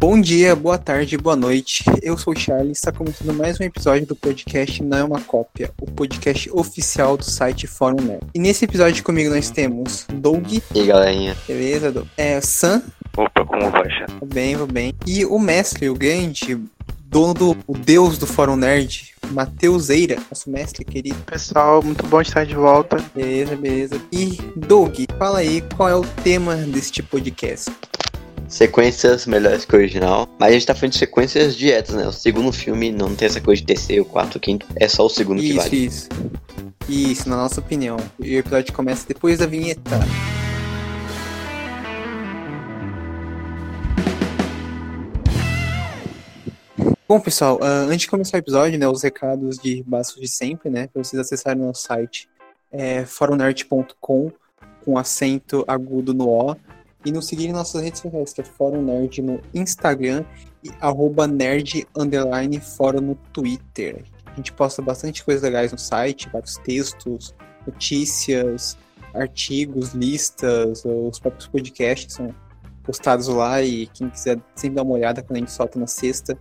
Bom dia, boa tarde, boa noite. Eu sou o Charlie e está começando mais um episódio do podcast Não é uma Cópia, o podcast oficial do site Fórum Nerd. E nesse episódio comigo nós temos Doug. E aí, galerinha? Beleza, Doug? É, Sam. Opa, como vai, Charlie? Vou bem, vou bem. E o mestre, o grande, dono do o deus do Fórum Nerd, Matheus Eira, nosso mestre querido. Pessoal, muito bom estar de volta. Beleza, beleza. E Doug, fala aí qual é o tema deste podcast. Sequências melhores que o original. Mas a gente tá falando de sequências diretas, né? O segundo filme não tem essa coisa de terceiro, quarto, quinto. É só o segundo que Isso, vale. isso. Isso, na nossa opinião. E o episódio começa depois da vinheta. Bom, pessoal, ah, antes de começar o episódio, né, os recados de básicos de sempre, né, para vocês acessarem o nosso site, é forumnerd.com, com acento agudo no O, e nos seguirem em nossas redes sociais, que é Fórum Nerd no Instagram e arroba nerd underline fórum no Twitter. A gente posta bastante coisas legais no site, vários textos, notícias, artigos, listas, os próprios podcasts são postados lá e quem quiser sempre dar uma olhada quando a gente solta na sexta,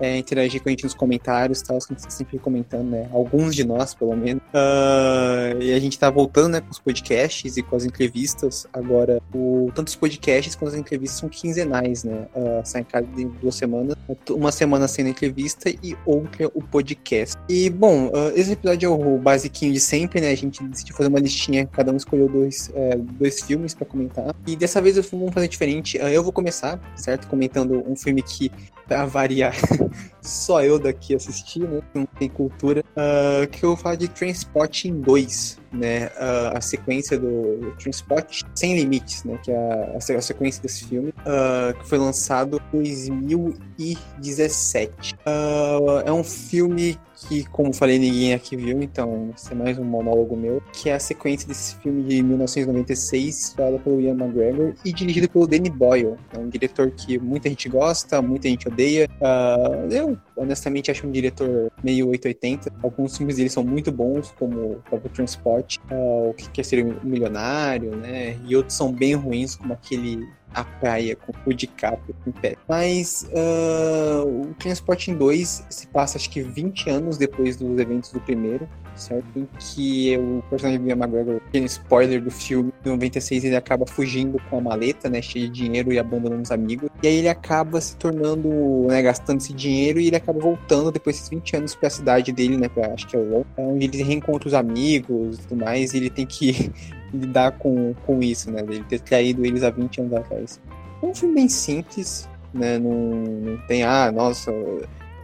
é, interagir com a gente nos comentários, tal, que a gente sempre comentando, né? Alguns de nós, pelo menos. Ah, e a gente tá voltando, né, com os podcasts e com as entrevistas. Agora, o, tanto os podcasts quanto as entrevistas são quinzenais, né? Uh, saem cada duas semanas. Uma semana sendo entrevista e outra o podcast. E, bom, ah, esse episódio é o basiquinho de sempre, né? A gente decidiu fazer uma listinha, cada um escolheu dois, é, dois filmes pra comentar. E dessa vez vamos fazer diferente. Eu vou começar, certo? Comentando um filme que, pra variar, só eu daqui assisti, né? Não tem cultura. ah, que eu vou falar de Transporting 2, né? Ah, a sequência do Transport Sem Limites, né? Que é a, a se- a sequência desse filme, ah, que foi lançado em 2017. Ah, é um filme que, como falei, ninguém aqui viu, então isso é mais um monólogo meu, que é a sequência desse filme de 1996, estrelada pelo Ian McGregor e dirigido pelo Danny Boyle. É um diretor que muita gente gosta, muita gente odeia. Ah, eu, honestamente, acho um diretor meio 880. Alguns filmes dele são muito bons, como o próprio Transport, o que quer ser um milionário, né? E outros são bem ruins, como aquele A Praia com o DiCaprio em pé. Mas ah, o Transporting 2 se passa, acho que 20 anos depois dos eventos do primeiro, certo? Em que o personagem Ian McGregor, pequeno spoiler do filme, em 96 ele acaba fugindo com a maleta, né, cheia de dinheiro e abandonando os amigos. E aí ele acaba se tornando, né, gastando esse dinheiro e ele acaba voltando depois desses 20 anos pra cidade dele, né, pra, acho que é o Londres, onde ele reencontra os amigos e tudo mais, e ele tem que lidar com, com isso, né, dele ter traído eles há 20 anos atrás. É um filme bem simples, né, não, não tem, ah, nossa,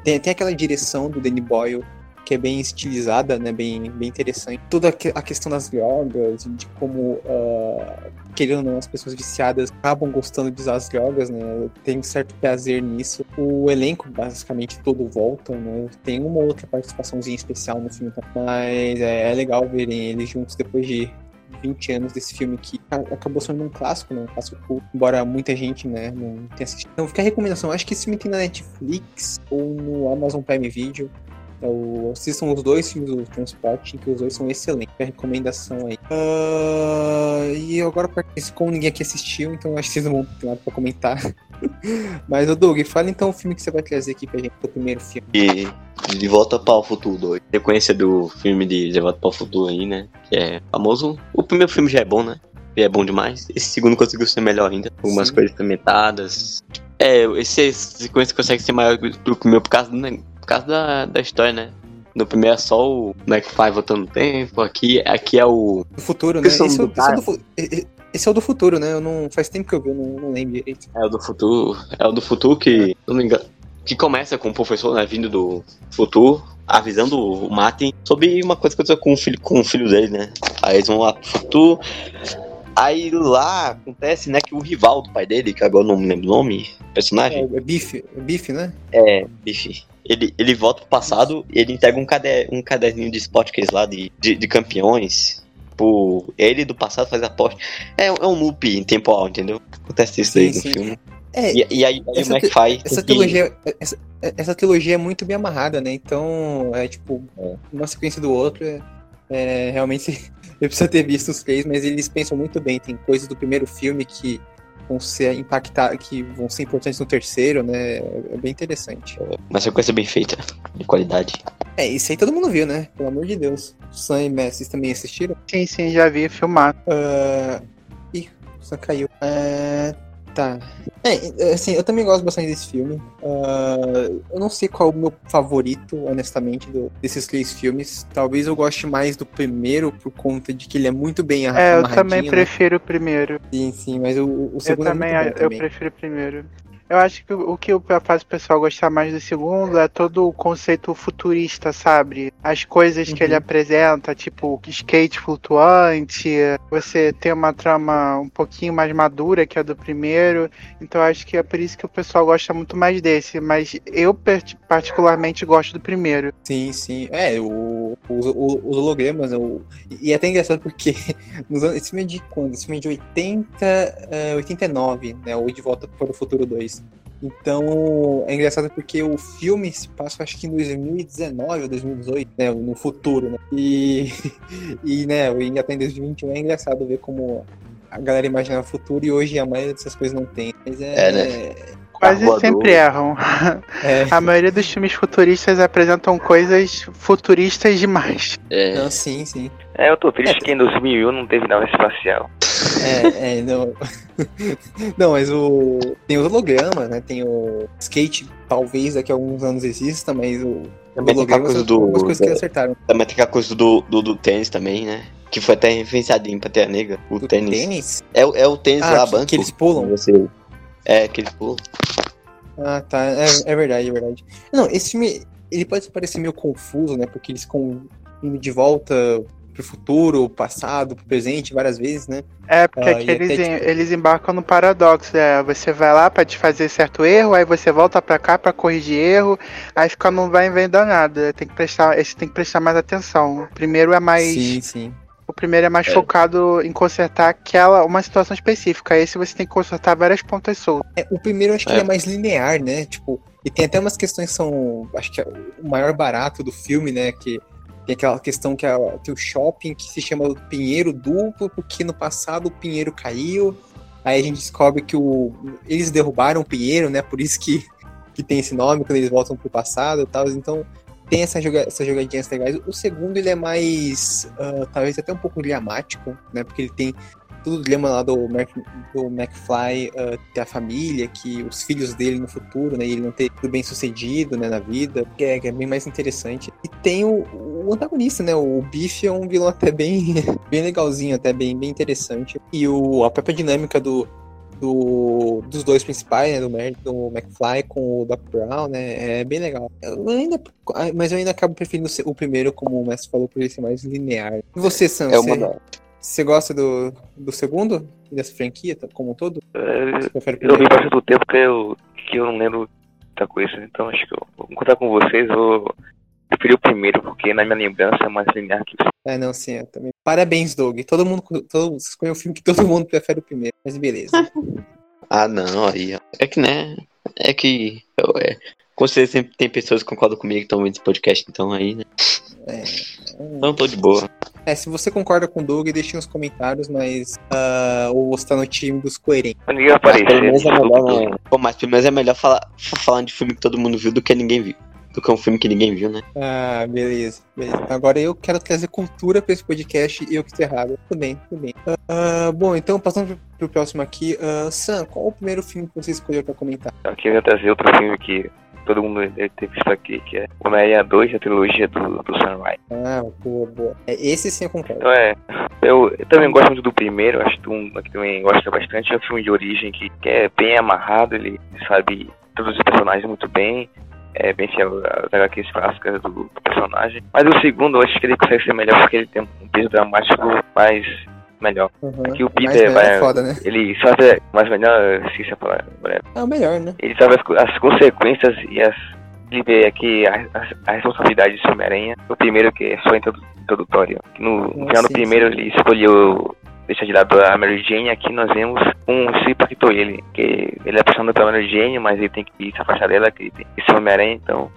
tem, tem aquela direção do Danny Boyle que é bem estilizada, né, bem, bem interessante. Toda a que- a questão das drogas, de como, ah, querendo ou não, as pessoas viciadas acabam gostando de usar as drogas, né, tem um certo prazer nisso. O elenco, basicamente, todo volta, né, tem uma ou outra participaçãozinha especial no filme, mas é, é legal verem eles juntos depois de 20 anos desse filme que acabou sendo um clássico, né? Um clássico embora muita gente, né, não tenha assistido. Então fica a recomendação. Acho que esse filme tem na Netflix ou no Amazon Prime Video. Então, assistam os dois filmes do Transporting, que os dois são excelentes. Fica a recomendação aí. Ah, e agora, como ninguém aqui assistiu, então acho que vocês não vão ter nada pra comentar. Mas, ô Doug, fala então o filme que você vai trazer aqui pra gente, o primeiro filme. E De Volta para o Futuro 2. Sequência do filme de De Volta para o Futuro aí, né? Que é famoso. O primeiro filme já é bom, né? Já é bom demais. Esse segundo conseguiu ser melhor ainda. Algumas Sim. coisas implementadas. É, esse sequência consegue ser maior do que o primeiro por causa, do, ne- por causa da, da história, né? No primeiro é só o McFly voltando no tempo. Aqui, aqui é o. Do futuro, né? Esse é, o, do esse, é o do, e- esse é o do futuro, né? Eu não, faz tempo que eu vi, eu não, não lembro direito. É o do futuro. É o do futuro que. se Não me engano. Que começa com o professor, né? Vindo do futuro. Avisando o Martin sobre uma coisa que aconteceu com o filho, com o filho dele, né? Aí eles vão lá pro futuro. Aí lá acontece, né, que o rival do pai dele, que agora eu não me lembro o nome, personagem, É, é Bife, é Bife, né? é, bife. Ele, ele volta pro passado e ele entrega um, cader, um caderninho de esportes lá de, de, de campeões. Por ele do passado faz aposta. É, é um loop em temporal, entendeu? Acontece isso Sim, aí no sim. filme. É, E, e aí, aí essa o McFly. essa tem que- trilogia, essa, essa trilogia é muito bem amarrada, né? Então, é tipo, uma sequência do outro. É, é, realmente, eu preciso ter visto os três, mas eles pensam muito bem. Tem coisas do primeiro filme que vão ser impactar, que vão ser importantes no terceiro, né? É bem interessante. Uma sequência bem feita, de qualidade. É, isso aí todo mundo viu, né? Pelo amor de Deus. Sam e Messi também assistiram? Sim, sim, já vi filmado. Uh... Ih, só caiu. Uh... Tá. É, assim, eu também gosto bastante desse filme. Uh, eu não sei qual é o meu favorito, honestamente, do, desses três filmes. Talvez eu goste mais do primeiro, por conta de que ele é muito bem É, eu também né? prefiro o primeiro. Sim, sim, mas o, o segundo eu também, é muito bom Eu também. prefiro o primeiro. Eu acho que o que faz o pessoal gostar mais do segundo é todo o conceito futurista, sabe? As coisas uhum. que ele uhum. apresenta, tipo skate flutuante, você tem uma trama um pouquinho mais madura que a do primeiro, então acho que é por isso que o pessoal gosta muito mais desse, mas eu particularmente gosto do primeiro. Sim, sim. É, o, os, os hologramas, o, e é até engraçado porque nos anos, esse filme é de quando? Esse filme é de 80, uh, 89, né? Ou De Volta para o Futuro 2. Então, é engraçado porque o filme se passa, acho que em 2019 ou 2018, né, no futuro, né? E, e né, ainda até em 2021 é engraçado ver como a galera imagina o futuro e hoje a maioria dessas coisas não tem. Mas é, é né? Quase sempre erram. É. A maioria dos filmes futuristas apresentam coisas futuristas demais. É. Não, sim, sim. É, eu tô triste é. que em 2001 não teve nave espacial. É, é, não. não, mas o. Tem os hologramas, né? Tem o skate, talvez daqui a alguns anos exista, mas o. Também tem aquela coisa do. coisas que acertaram. Também tem aquela coisa do, do, do tênis também, né? Que foi até referenciado em Pantera Negra. O do tênis. tênis? É, é o tênis ah, lá, que, banco. Que eles pulam. Você... É, que eles pulam. Ah, tá. É, é verdade, é verdade. Não, esse filme. Ele pode parecer meio confuso, né? Porque eles ficam indo de volta pro futuro, passado, pro presente, várias vezes, né? É, porque uh, eles, até, tipo... eles embarcam no paradoxo, é, você vai lá para te fazer certo erro, aí você volta para cá para corrigir erro, aí fica não vai vendo nada, tem que prestar, esse tem que prestar mais atenção. O primeiro é mais Sim, sim. O primeiro é mais é. focado em consertar aquela uma situação específica. Esse você tem que consertar várias pontas soltas. É, o primeiro acho que é. é mais linear, né? Tipo, e tem até umas questões que são, acho que é o maior barato do filme, né, que tem aquela questão que, tem o shopping que se chama Pinheiro Duplo, porque no passado o Pinheiro caiu. Aí a gente descobre que o, eles derrubaram o Pinheiro, né? Por isso que, que tem esse nome quando eles voltam pro passado e tal. Então tem essa joga, essas jogadinhas legais. O segundo ele é mais, uh, talvez até um pouco dramático, né? Porque ele tem todo o dilema lá do, Mac, do McFly uh, ter a família, que os filhos dele no futuro, né, ele não ter tudo bem sucedido, né, na vida, que é, que é bem mais interessante. E tem o, o, antagonista, né, o Biff é um vilão até bem, bem legalzinho, até bem, bem interessante. E o, a própria dinâmica do, do, dos dois principais, né, do, do McFly com o Doc Brown, né, é bem legal. Eu ainda, mas eu ainda acabo preferindo o primeiro, como o Messi falou, por ele ser mais linear. E você, Sam? É uma você... Você gosta do, do segundo? Dessa franquia como um todo? É, eu vi bastante tempo que eu, que eu não lembro muita coisa, então acho que eu vou contar com vocês, vou preferir o primeiro, porque na minha lembrança é mais linear que o É, não, sim, eu também. Parabéns, Doug. Todo mundo, todo, você escolheu um filme que todo mundo prefere o primeiro, mas beleza. ah, não, aí, é que, né, é que, eu, é, com certeza sempre tem pessoas que concordam comigo que estão vendo esse podcast, então aí, né. É, não tô de boa. É, se você concorda com o Doug, deixe nos comentários, mas. Uh, ou você tá no time dos coerentes. Ninguém aparece. Mas, pelo menos é melhor, né? Pô, mas pelo menos é melhor falar, falar de filme que todo mundo viu do que ninguém viu. Do que um filme que ninguém viu, né? Ah, beleza, beleza. Agora eu quero trazer cultura pra esse podcast e eu que estou errado. Tudo bem, tudo bem. Uh, bom, então passando pro, pro próximo aqui. Uh, Sam, qual o primeiro filme que você escolheu pra comentar? Eu queria trazer outro filme que todo mundo ter visto aqui, que é Homem-Aranha 2, a trilogia do, do Raimi. Ah, boa, boa. É, esse sim eu concordo. Então é, eu, eu, também gosto muito do primeiro, acho que um que também gosta bastante, é um filme de origem que, que é bem amarrado, ele sabe todos os personagens muito bem, é bem fiel às HQs clássicas do, do personagem. Mas o segundo, eu acho que ele consegue ser melhor porque ele tem um peso dramático mais melhor. Uhum. Aqui o Peter vai, é foda, né? ele sabe mais melhor, se a palavra. É o melhor, né? Ele sabe as, as consequências e as ele vê aqui a, a, a responsabilidade de Homem-Aranha. O primeiro que é só introdutório. No, no final do primeiro ele escolheu deixar de lado a Mary Jane. Aqui nós vemos um se impactou ele, que ele é apaixonado pela Mary Jane, mas ele tem que se afastar dela, que ele tem que ser Homem-Aranha, então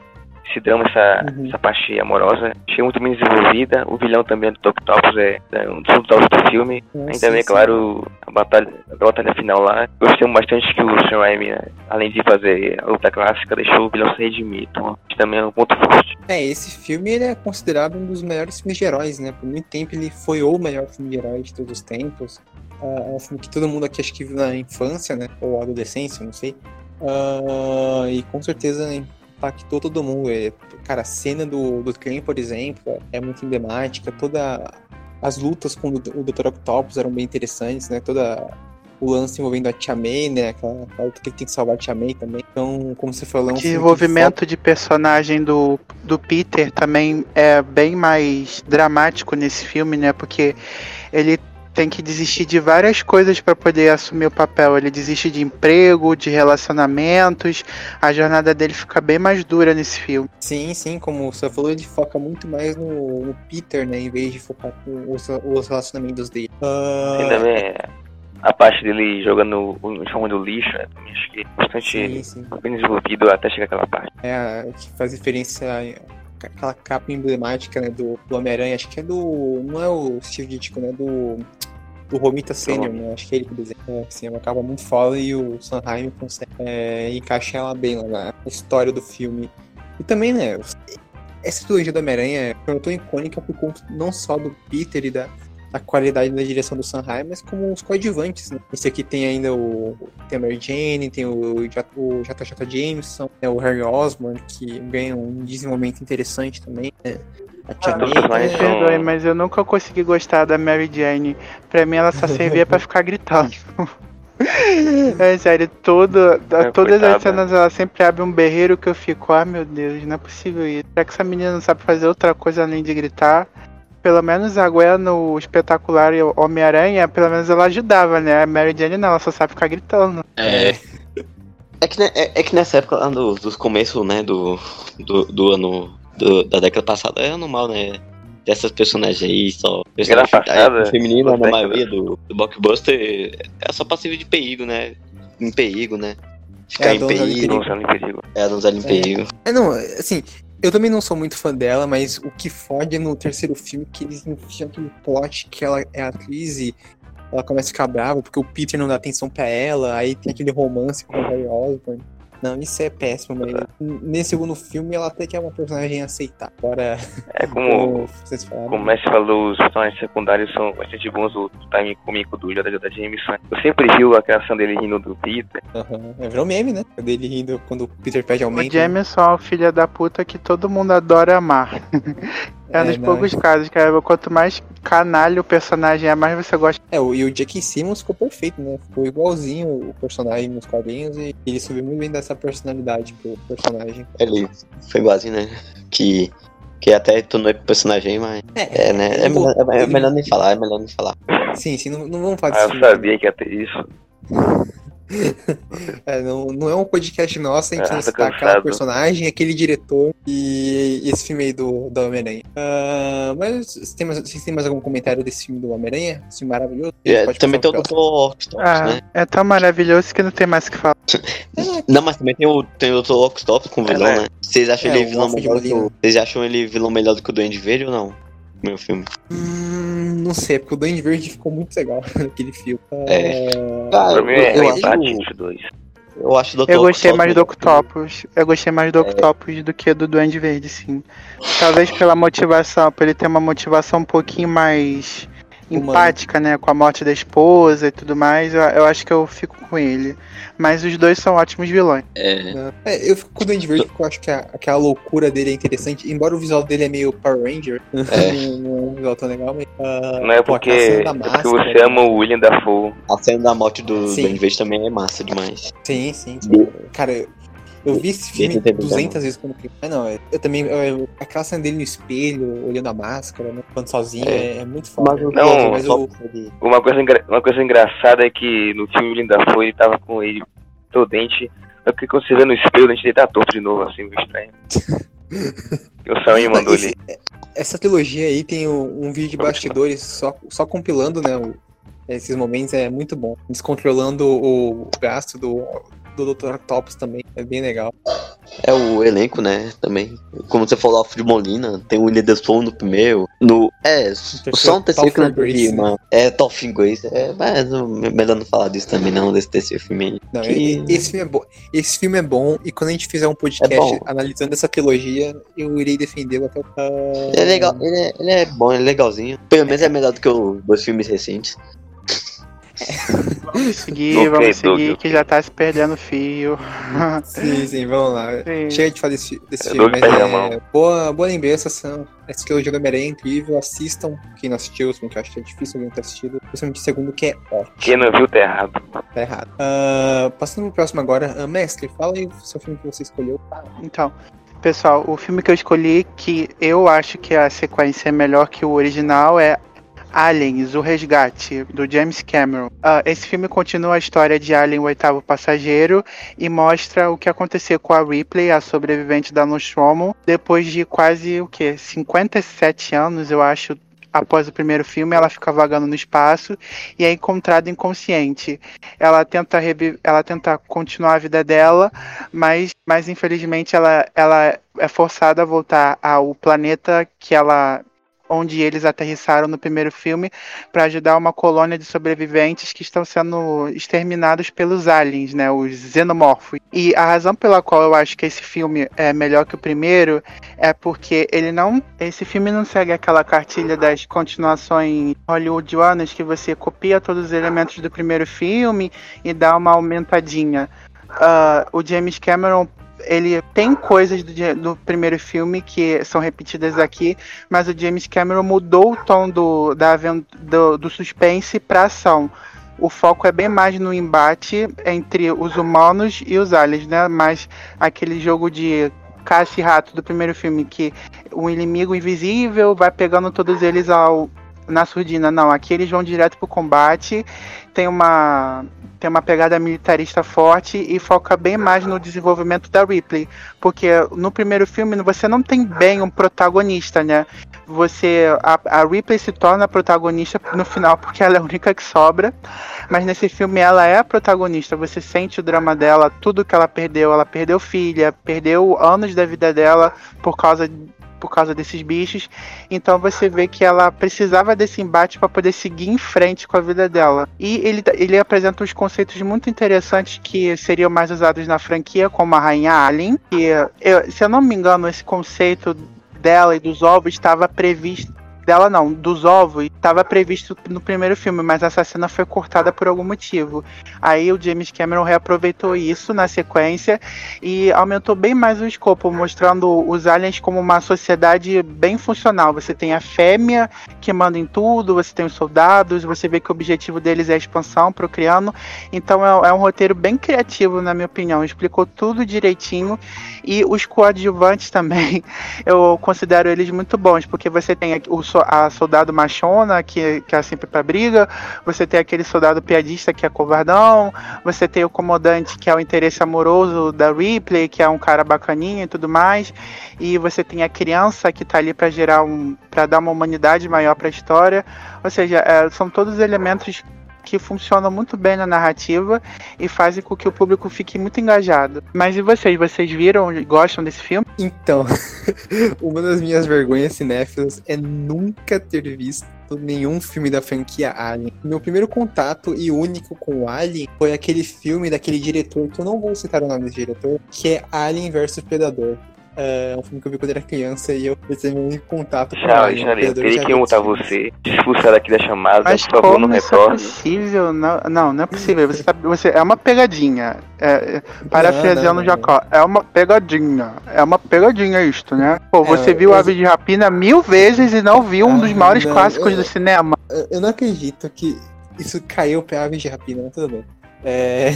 esse drama, essa, uhum. essa parte amorosa. Achei muito bem desenvolvida. O vilão também do Octopus é, é um dos tops do filme. Nossa, Ainda bem, claro, a batalha, a batalha final lá. Gostei bastante que o Sam Raimi, né, além de fazer a luta clássica, deixou o vilão se redimir. Então, também é um ponto forte. É, esse filme ele é considerado um dos melhores filmes de heróis, né? Por muito tempo ele foi o melhor filme de heróis de todos os tempos. Uh, é um filme que todo mundo aqui acho que viu na infância, né? Ou adolescência, não sei. Uh, e com certeza impactou todo mundo. É, cara, a cena do, do trem, por exemplo, é muito emblemática. Toda as lutas com o Dr. Octopus eram bem interessantes, né? Toda o lance envolvendo a Tia May, né? Aquela, aquela luta que ele tem que salvar a Tia May também. Então, como você falou, é o desenvolvimento de personagem do, do Peter também é bem mais dramático nesse filme, né? Porque ele tem que desistir de várias coisas para poder assumir o papel. Ele desiste de emprego, de relacionamentos. A jornada dele fica bem mais dura nesse filme. Sim, sim, como você falou, ele foca muito mais no, no Peter, né? Em vez de focar com os, os relacionamentos dele. Uh... Sim, também a parte dele jogando o uniforme do lixo, né? Também acho que é bastante sim, sim. bem desenvolvido até chegar aquela parte. É, que faz referência aquela capa emblemática né, do, do Homem-Aranha, acho que é do. Não é o Steve Ditko, né? Do do Romita Senior, né? Acho que é ele que desenha. É, assim, é uma capa muito foda e o Sanheim consegue é, encaixar ela bem lá na história do filme. E também, né? Essa trilogia do Homem-Aranha é tão icônica por conta não só do Peter e da, da qualidade da direção do Sanheim, mas como os coadjuvantes, né? Esse aqui tem ainda o, tem a Mary Jane, tem o, o JJ Jameson, né? o Harry Osborn, que ganha um desenvolvimento interessante também, né? A Tia May, me perdoe, mas eu nunca consegui gostar da Mary Jane. Pra mim ela só servia pra ficar gritando. É sério, todo, é, todas as cenas ela sempre abre um berreiro que eu fico, ah meu Deus, não é possível isso. Será que essa menina não sabe fazer outra coisa além de gritar? Pelo menos a Gwen no espetacular Homem-Aranha, pelo menos ela ajudava, né? A Mary Jane não, ela só sabe ficar gritando. É. É que, é, é que nessa época lá do, dos começos, né, do, do, do ano do, da década passada é normal, né? Dessas personagens aí, só. Personagem passada, feminina, na maioria do, do blockbuster, é só passivo de perigo, né? Em perigo, né? Ficar é, em perigo. Donzela em perigo. É, a donzela em perigo. É, não, assim, eu também não sou muito fã dela, mas o que fode é no terceiro filme que eles enfiam aquele plot que ela é atriz e ela começa a ficar brava porque o Peter não dá atenção pra ela, aí tem aquele romance com o Harry Osborn. Não, isso é péssimo, mas nesse segundo filme ela até que é uma personagem aceitar. Agora. É como, como vocês falaram. Como o Messi falou, os personagens secundários são bastante bons. O time cômico do JJ Jameson. Eu sempre rio a criação dele rindo do Peter. Uhum. É virou meme, né? Dele rindo quando o Peter pede aumento. O Jameson é o filho da puta que todo mundo adora amar. É, um dos é, poucos casos, cara. Quanto mais canalha o personagem é, mais você gosta. É, e o Jack Simmons ficou perfeito, né? Ficou igualzinho o personagem nos quadrinhos e ele subiu muito bem dessa personalidade pro personagem. Ele foi igualzinho, né? Que, que até tornou pro personagem, mas. É, é né? É, melhor, é, melhor nem falar, é melhor nem falar. Sim, sim, não, não vamos falar disso. Ah, eu sabia que ia ter isso. É, não, não é um podcast nosso, a gente ah, não destacar o personagem, aquele diretor e, esse filme aí do, do Homem-Aranha. Uh, mas vocês têm, mais, vocês têm mais algum comentário desse filme do Homem-Aranha? Esse filme maravilhoso? É, também tem o Dr. Octopus, ah, né? É tão maravilhoso que não tem mais o que falar. não, mas também tem o, tem o Dr. Octopus com vilão, é, né? né? Vocês acham é, ele vilão melhor do, Vocês acham ele vilão melhor do que o Duende Verde ou não? Meu filme. Hum, não sei, porque o Duende Verde ficou muito legal naquele filme. É. Ah, pra mim é eu, dois. Eu acho do Eu gostei mais do Octopus. Eu gostei mais do é. Octopus do que do Duende Verde, sim. Talvez pela motivação, por ele ter uma motivação um pouquinho mais empática, né, com a morte da esposa e tudo mais, eu, eu, acho que eu fico com ele. Mas os dois são ótimos vilões. É. é eu fico com o Duende Verde porque eu acho que a, aquela loucura dele é interessante, embora o visual dele é meio Power Ranger, é. não, é um visual tão legal, mas... Uh, não é porque, é porque você ama o William Dafoe. A cena da morte do Duende Verde também é massa demais. Sim, sim. sim. Cara, eu vi esse filme 200 vezes quando criança. Mas não, eu também. Eu, aquela cena dele no espelho, olhando a máscara, né? Quando sozinho, é, é muito foda. Mas, não, mas eu... uma, coisa uma coisa engraçada é que no filme Linda foi, ele tava com ele todo dente. Só que quando você vê no espelho, o dente dele tá torto de novo, assim, meio estranho. o Sam mandou Esse, ele. Essa trilogia aí tem um, um vídeo de bastidores só, só compilando, né? O, esses momentos é muito bom. Descontrolando o gasto do, do Dr. Octopus também. É bem legal. é o elenco, né? Também. Como você falou, Alfred Molina, tem o William Defoe no primeiro. No. É, só um terceiro que não teve uma. É, Tolfin Grace. É, mas não- melhor não falar disso também, não, desse terceiro filme aí. Não, Que- esse filme é bom. Esse filme é bom e quando a gente fizer um podcast É analisando essa trilogia, eu irei defendê-lo até o é legal, ele é, ele é bom, ele é legalzinho. Pelo menos é melhor do que os dois filmes recentes. Vamos seguir, Ok, vamos seguir, Doug, que já tá se perdendo o fio. Sim, sim, vamos lá. Sim. Chega de falar desse, desse Eu filme, mas é boa, boa lembrança. Essa, essa trilogia do Homem-Aranha é incrível. Assistam. Quem não assistiu, porque eu acho que é difícil alguém ter assistido. Principalmente o segundo, que é ótimo. Quem não viu tá errado. Tá errado. Ah, passando pro próximo agora. Ah, mestre, fala aí o seu filme que você escolheu. Então, pessoal, o filme que eu escolhi, que eu acho que a sequência é melhor que o original, é Aliens, o Resgate, do James Cameron. Ah, esse filme continua a história de Alien, o oitavo passageiro, e mostra o que aconteceu com a Ripley, a sobrevivente da Nostromo, depois de quase, o quê? 57 anos, eu acho, após o primeiro filme, ela fica vagando no espaço e é encontrada inconsciente. Ela tenta, ela tenta continuar a vida dela, mas, mas infelizmente ela, ela é forçada a voltar ao planeta que ela onde eles aterrissaram no primeiro filme para ajudar uma colônia de sobreviventes que estão sendo exterminados pelos aliens, né, os xenomorfos. E a razão pela qual eu acho que esse filme é melhor que o primeiro é porque ele não, esse filme não segue aquela cartilha das continuações hollywoodianas que você copia todos os elementos do primeiro filme e dá uma aumentadinha. Ah, o James Cameron ele tem coisas do, do primeiro filme que são repetidas aqui, mas o James Cameron mudou o tom do, da, do, do suspense para ação. O foco é bem mais no embate entre os humanos e os aliens, né? Mas aquele jogo de caça e rato do primeiro filme, que o inimigo invisível vai pegando todos eles ao, na surdina. Não, aqui eles vão direto pro combate. Tem uma tem uma pegada militarista forte e foca bem mais no desenvolvimento da Ripley, porque no primeiro filme você não tem bem um protagonista, né? Você a, a Ripley se torna protagonista no final porque ela é a única que sobra, mas nesse filme ela é a protagonista. Você sente o drama dela, tudo que ela perdeu, ela perdeu filha, perdeu anos da vida dela por causa por causa desses bichos. Então você vê que ela precisava desse embate para poder seguir em frente com a vida dela. E ele, ele apresenta uns conceitos muito interessantes que seriam mais usados na franquia, como a Rainha Alien. Que, eu, se eu não me engano, esse conceito dela e dos ovos estava previsto. Dela não, dos ovos, estava previsto no primeiro filme, mas essa cena foi cortada por algum motivo. Aí o James Cameron reaproveitou isso na sequência e aumentou bem mais o escopo, mostrando os aliens como uma sociedade bem funcional. Você tem a fêmea que manda em tudo, você tem os soldados, você vê que o objetivo deles é a expansão, procriando. Então é, é um roteiro bem criativo, na minha opinião. Explicou tudo direitinho e os coadjuvantes também, eu considero eles muito bons, porque você tem o, a soldado machona, que, que é sempre pra briga, você tem aquele soldado piadista, que é covardão, você tem o comandante, que é o interesse amoroso da Ripley, que é um cara bacaninha e tudo mais, e você tem a criança que tá ali pra gerar um. para dar uma humanidade maior pra história. Ou seja, é, são todos elementos que funcionam muito bem na narrativa e fazem com que o público fique muito engajado. Mas e vocês? Vocês viram e gostam desse filme? Então, uma das minhas vergonhas cinéfilas é nunca ter visto nenhum filme da franquia Alien. Meu primeiro contato e único com o Alien foi aquele filme daquele diretor, que eu não vou citar o nome desse diretor, que é Alien vs Predador. É um filme que eu vi quando era criança e eu meu único contato com Tchau, Alien. Alexandre. Eu já que multar você, te expulsar daqui da chamada, Mas por favor, não como isso é retorne. possível? Não, não, não é possível. Você, sabe- você é uma pegadinha. É, é, parafraseando Não, não, não. Jacó, é uma pegadinha. É uma pegadinha isto, né? Pô, você É, viu eu- Aves de Rapina mil vezes e não viu um dos Ah, maiores não, clássicos eu- do cinema. Eu- Eu não acredito que isso caiu pra Aves de Rapina, mas tudo bem. É,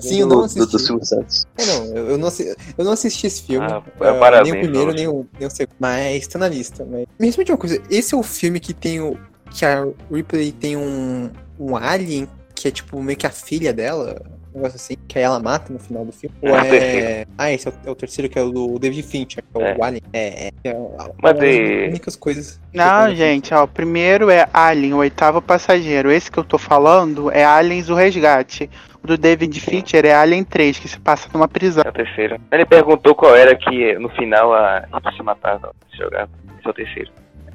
Sim, eu do, não do, do assisti. Silvio Santos. é, não, eu, eu não, assi- eu não assisti esse filme. Ah, ah, parabéns nem o primeiro, nem o, nem o segundo. Mas tá na lista. Mas... Me responde uma coisa: esse é o filme que tem o. Que a Ripley tem um, um alien que é tipo meio que a filha dela? Um negócio assim, que aí ela mata no final do filme. É Ou é. terceiro. Ah, esse é o, é o terceiro, que é o do David Fincher, que é, É. o Alien. É, é. é uma Mas das únicas coisas. Não, gente, ó, o primeiro é Alien, o oitavo passageiro. Esse que eu tô falando é Aliens o Resgate. O do David Fincher é Alien 3, que se passa numa prisão. É o terceiro. Ele perguntou qual era que no final a gente se matava, se jogava. Esse é o terceiro.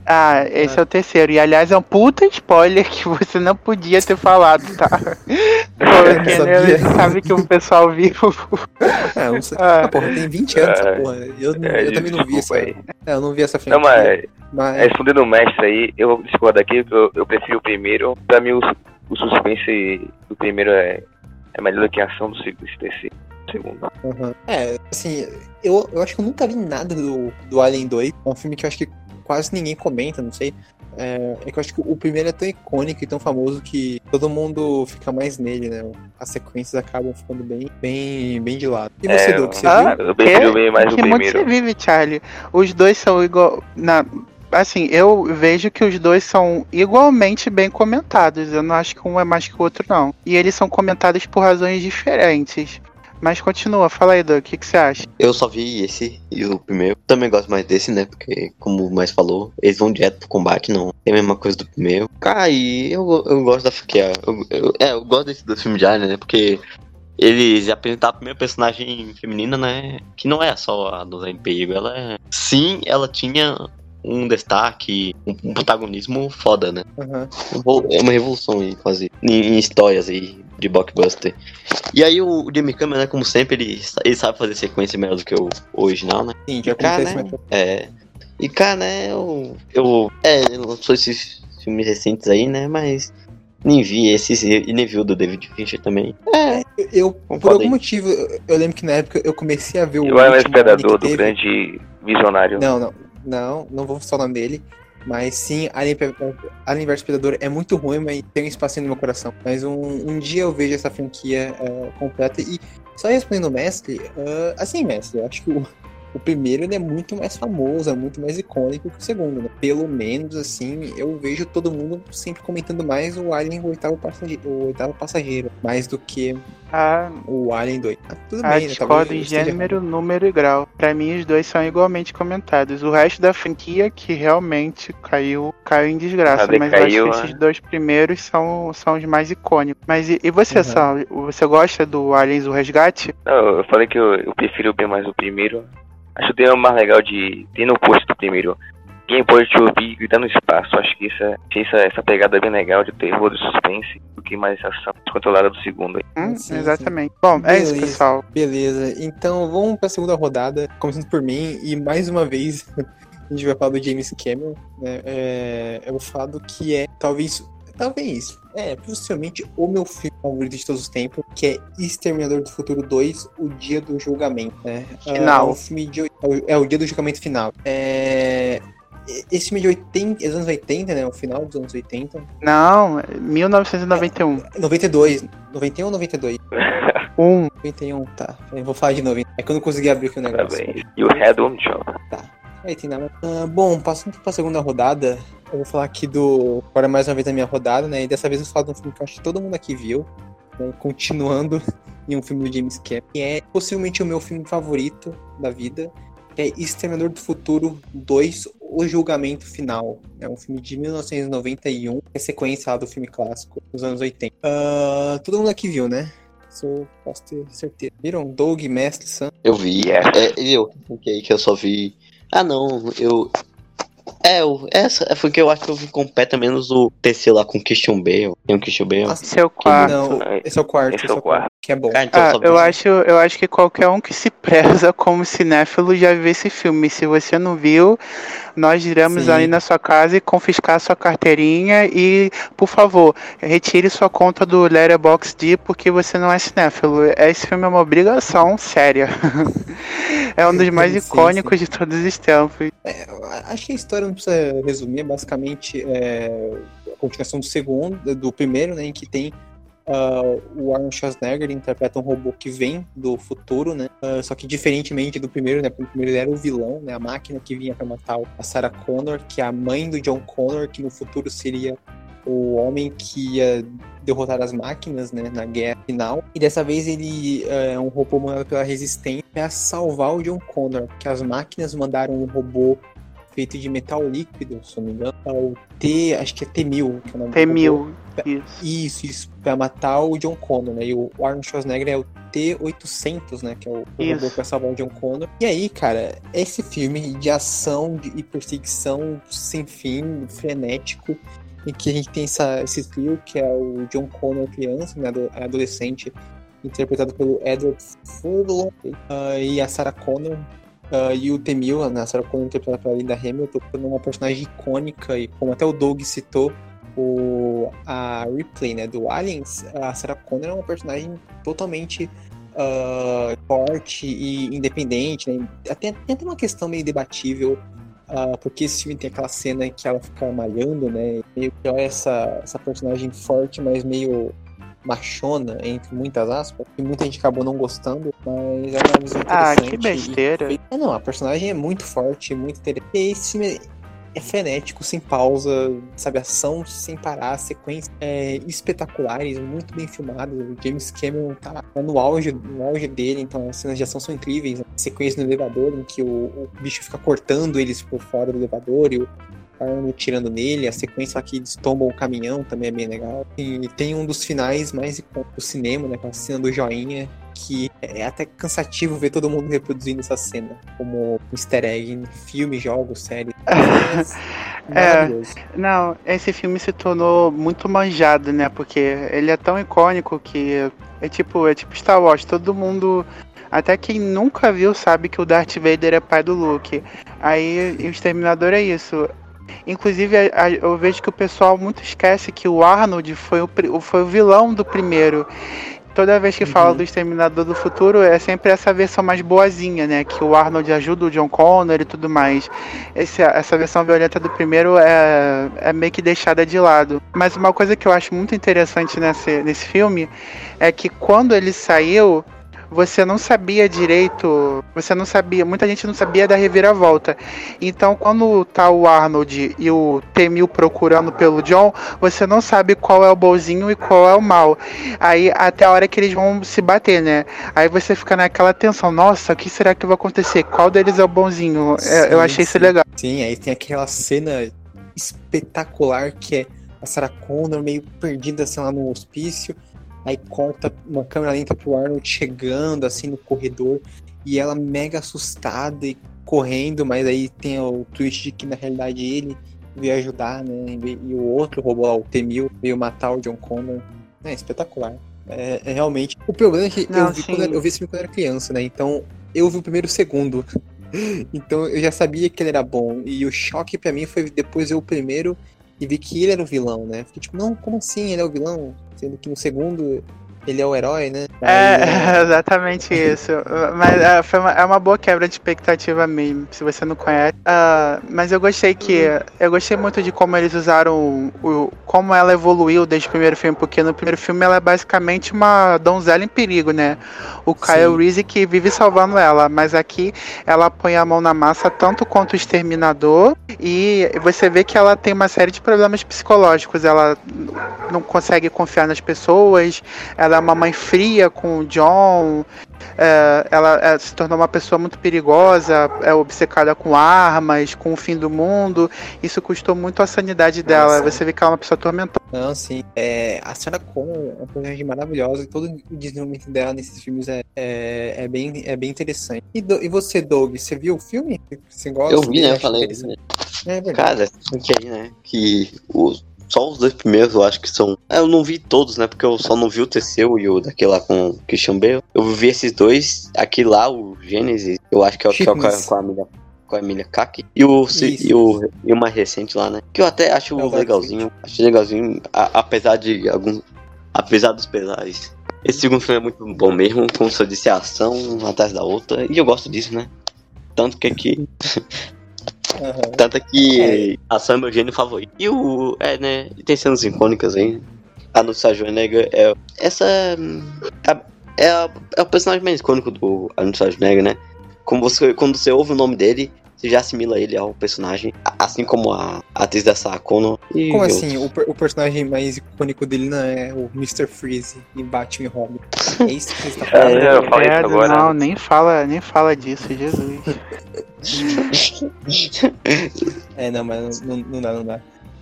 Ah, esse é o terceiro. E aliás, é um puta spoiler que você não podia ter falado, tá? Porque não né, sabe que o pessoal viu. É, não sei. Ah. Ah, porra, tem 20 anos essa É. porra. Eu, não- É, eu também não vi essa. aí. É, eu não vi essa Não, franquia. mas mas respondendo o mestre aí, eu vou discordar aqui, porque eu, eu prefiro o primeiro. Pra mim, o, o suspense do primeiro é, é melhor do que a ação do terceiro. Segundo. Aham. É, assim, eu, eu acho que eu nunca vi nada do, do Alien 2. É um filme que eu acho que quase ninguém comenta, não sei. É, é que eu acho que o primeiro é tão icônico e tão famoso que todo mundo fica mais nele, né? As sequências acabam ficando bem, bem, bem de lado. E você, É, Doug, você ah, viu? Eu prefiro bem mais o que mundo você primeiro. vive, Charlie? Os dois são igual. Na... Assim, eu vejo que os dois são igualmente bem comentados. Eu não acho que um é mais que o outro, não. E eles são comentados por razões diferentes. Mas continua, fala aí, Doug, o que, que você acha? Eu só vi esse e o primeiro. Também gosto mais desse, né? Porque, como o mais falou, eles vão direto pro combate, não é a mesma coisa do primeiro. Cara, e eu, eu gosto da franquia. Eu, eu- é, eu gosto desse do filme de Alien, né? Porque eles apresentaram a primeira personagem feminina, né? Que não é só a Dona Perigo. Ela é. Sim, ela tinha um destaque, um, protagonismo foda, né? Aham. É uma revolução aí, quase. Em, em histórias aí de blockbuster. E aí o, o Jamie Cameron, né, como sempre, ele, ele sabe fazer sequência melhor do que o, o original, né? Sim, já Cara, acontece né? É. E cara, né, eu. Eu. É, lançou esses filmes recentes aí, né? Mas. Nem vi esses e nem vi o do David Fincher também. É, Eu, Vamos por algum aí. motivo, eu- eu lembro que na época eu comecei a ver o. E o Alien último Alien Predador do grande visionário. Não, não. Não, não vou falar o nome dele. Mas sim, Alien, vs Predador é muito ruim, mas tem um espacinho no meu coração. Mas um, um dia eu vejo essa franquia é, completa. E só respondendo o mestre, é, assim, mestre, eu acho que o, o primeiro ele é muito mais famoso, é muito mais icônico que o segundo, né? Pelo menos, assim, eu vejo todo mundo sempre comentando mais o Alien o oitavo passageiro, o oitavo passageiro mais do que Ah, o Alien 2. Ah, tudo ah bem, né? discordo Talvez em gênero, número e grau. Pra mim, os dois são igualmente comentados. O resto da franquia que realmente caiu, caiu em desgraça. Mas eu acho decaiu, que né? esses dois primeiros são, são os mais icônicos. Mas e, e você, Uhum. Sal? Você gosta do Aliens o Resgate? Não, eu falei que eu, eu prefiro bem mais o primeiro. Acho o mais legal de. Tem no posto do primeiro. Quem pode te ouvir gritando no espaço. Acho que essa, achei essa, essa pegada é bem legal de terror, de suspense, do que mais ação descontrolada do segundo. aí. Hum, sim, exatamente. Bom, é isso, Beleza. pessoal. Beleza, então vamos para a segunda rodada, começando por mim, e mais uma vez a gente vai falar do James Cameron, né? É, eu vou falar do que é, talvez, talvez, é, possivelmente o meu filme favorito de todos os tempos, que é Exterminador do Futuro 2, O Dia do Julgamento, né? Final. É, um filme de, é o- é o Dia do Julgamento Final. É, esse filme é de 80, é dos anos 80, né? O final dos anos 80. Não, 1991. 92, 91 ou 92? Um. 91, tá. Eu vou falar de novo. É que eu não consegui abrir aqui o Tá negócio. bem. E o Red One Shop. Aí tem nada. Ah, bom, passando pra segunda rodada, eu vou falar aqui do. Agora mais uma vez da minha rodada, né? E dessa vez eu vou falar de um filme que eu acho que todo mundo aqui viu. Né? Continuando em um filme do James Cameron, que é possivelmente o meu filme favorito da vida. Que é Exterminador do Futuro 2, O Julgamento Final. É um filme de 1991, que é sequência lá do filme clássico dos anos 80. Ah, todo mundo aqui viu, né? Isso eu posso ter certeza. Viram? Doug, Mestre, Sam? eu vi. Yeah. É, eu, aí que eu só vi. Ah, não, eu. É, eu, essa é porque eu acho que eu vi completa menos o terceiro lá com Christian Bale. Tem um Christian Bale. Nossa, Seu quarto. Não, esse é o quarto. Esse é o quarto. Que é bom. Ah, então Ah, eu acho, eu acho que qualquer um que se preza como cinéfilo já viu esse filme. Se você não viu, nós iremos Sim. aí na sua casa e confiscar sua carteirinha e, por favor, retire sua conta do Letterboxd porque você não é cinéfilo. Esse filme é uma obrigação séria. é um dos mais Sim, icônicos de todos os tempos. Eu Acho que a história não precisa resumir, é basicamente é, a continuação do segundo, do primeiro, né, em que tem ah, o Arnold Schwarzenegger, interpreta um robô que vem do futuro, né, ah, só que diferentemente do primeiro, né, porque o primeiro ele era o vilão, né, a máquina que vinha para matar a Sarah Connor, que é a mãe do John Connor, que no futuro seria o homem que ia derrotar as máquinas, né, na guerra final. E dessa vez ele é um robô mandado pela Resistência para salvar o John Connor, porque as máquinas mandaram um robô feito de metal líquido, se não me engano, é o T, acho que é T-1000, que é o nome do robô. T-1000, isso. Isso, isso, pra matar o John Connor, né? E o Arnold Schwarzenegger é o T-800, né? Que é o, Isso. robô pra salvar o John Connor. E aí, cara, esse filme de ação e perseguição sem fim, frenético, em que a gente tem essa, esse trio, que é o John Connor criança, né? ado- Adolescente, interpretado pelo Edward Furlong, ah, e a Sarah Connor, ah, e o T-1000, né, a Sarah Connor interpretada pela Linda Hamilton, como uma personagem icônica, e como até o Doug citou, o, a Ripley, né, do Aliens, a Sarah Connor é uma personagem totalmente ah, forte e independente, né? Até, tem até uma questão meio debatível, ah, porque esse filme tem aquela cena em que ela fica malhando, né? Meio que olha essa, essa personagem forte, mas meio machona, entre muitas aspas, e muita gente acabou não gostando, mas é uma visão Ah, que e besteira. É, não, a personagem é muito forte, muito interessante. E esse filme é frenético, sem pausa, sabe? Ação sem parar, sequências é, espetaculares, muito bem filmadas. O James Cameron tá no auge, no auge dele, então as cenas de ação são incríveis. Sequência no elevador em que o, o bicho fica cortando eles por fora do elevador e o Arnold tirando nele. A sequência que eles tombam o caminhão também é bem legal. E tem um dos finais mais icônicos do cinema, né? Com a cena do joinha. Que é até cansativo ver todo mundo reproduzindo essa cena como um easter egg em filmes, jogos, séries. É. Maravilhoso. Não, esse filme se tornou muito manjado, né? Porque ele é tão icônico que é tipo, é tipo Star Wars, todo mundo. Até quem nunca viu sabe que o Darth Vader é pai do Luke. Aí o Exterminador é isso. Inclusive, eu vejo que o pessoal muito esquece que o Arnold foi o, foi o vilão do primeiro. Toda vez que fala Uhum. do Exterminador do Futuro, é sempre essa versão mais boazinha, né? Que o Arnold ajuda o John Connor e tudo mais. Esse- essa versão violenta do primeiro é, é meio que deixada de lado. Mas uma coisa que eu acho muito interessante nesse, nesse filme é que quando ele saiu, você não sabia direito. Você não sabia. Muita gente não sabia da reviravolta. Então, quando tá o Arnold e o T-1000 procurando pelo John, você não sabe qual é o bonzinho e qual é o mal. Aí, até a hora que eles vão se bater, né? Aí você fica naquela tensão: nossa, o que será que vai acontecer? Qual deles é o bonzinho? É, eu Sim, achei isso sim. legal. Sim, aí tem aquela cena espetacular que é a Sarah Connor meio perdida assim lá no hospício. Aí corta uma câmera lenta pro Arnold chegando assim no corredor e ela mega assustada e correndo, mas aí tem o twist de que na realidade ele veio ajudar, né? E o outro robô lá, o T-1000, veio matar o John Connor. É espetacular. É, é realmente. O problema é que Não, eu, vi quando eu, vi esse filme quando era criança, né? Então eu vi o primeiro e o segundo. Então eu já sabia que ele era bom. E o choque pra mim foi depois ver o primeiro e vi que ele era o vilão, né? Fiquei tipo, não, como assim ele é o vilão? Sendo que no segundo ele é o herói, né? É, né, exatamente isso. Mas é, foi uma, é uma boa quebra de expectativa mesmo, se você não conhece. Ah, mas eu gostei que. Eu gostei muito de como eles usaram o. como ela evoluiu desde o primeiro filme, porque no primeiro filme ela é basicamente uma donzela em perigo, né? O Kyle Sim. Reese que vive salvando ela, mas aqui ela põe a mão na massa tanto quanto o exterminador, e você vê que ela tem uma série de problemas psicológicos. Ela não consegue confiar nas pessoas, ela é uma mãe fria com o John. é, ela é, se tornou uma pessoa muito perigosa, é obcecada com armas, com o fim do mundo. Isso custou muito a sanidade dela. Nossa. Você vê que ela é uma pessoa atormentada. Não, sim. É, a Sarah Connor é uma personagem maravilhosa e todo o desenvolvimento dela nesses filmes é, é, é bem, é bem interessante. E, Do- e você, Doug, você viu o filme? Você gosta? Eu vi, né? Eu falei. interessante? É verdade. Cara, que aí, né? Que os, só os dois primeiros eu acho que são. É, Eu não vi todos, né? Porque eu só não vi o terceiro e o daquele lá com o Christian Bale. Eu vi esses dois. Aqui lá, o Gênesis, eu acho que é o que é o com a, Chips. com a Emilia, com a Emilia Kaki. E o, Isso. e o e uma recente lá, né? Que eu até acho É o legalzinho. Acho legalzinho, a- apesar de alguns. Apesar dos pesares. Esse segundo filme é muito bom mesmo, como se eu disse, a ação uma atrás da outra. E eu gosto disso, né? Tanto que aqui. Aham. Tanto que a ação é meu gênio favorito. E o. É, né? Tem cenas icônicas aí. A do Schwarzenegger é. Essa. É, é, é o personagem mais icônico do Arnold Schwarzenegger, né? Como você, quando você ouve o nome dele, você já assimila ele ao personagem, assim como a atriz da Connor. E Como outros. assim? O, per- o personagem mais icônico dele não é o Mr. Freeze em Batman e Robin. É isso que você está É, falando? eu falei isso agora. Não, nem fala, nem fala disso, Jesus. É, não, mas não, não dá, não dá.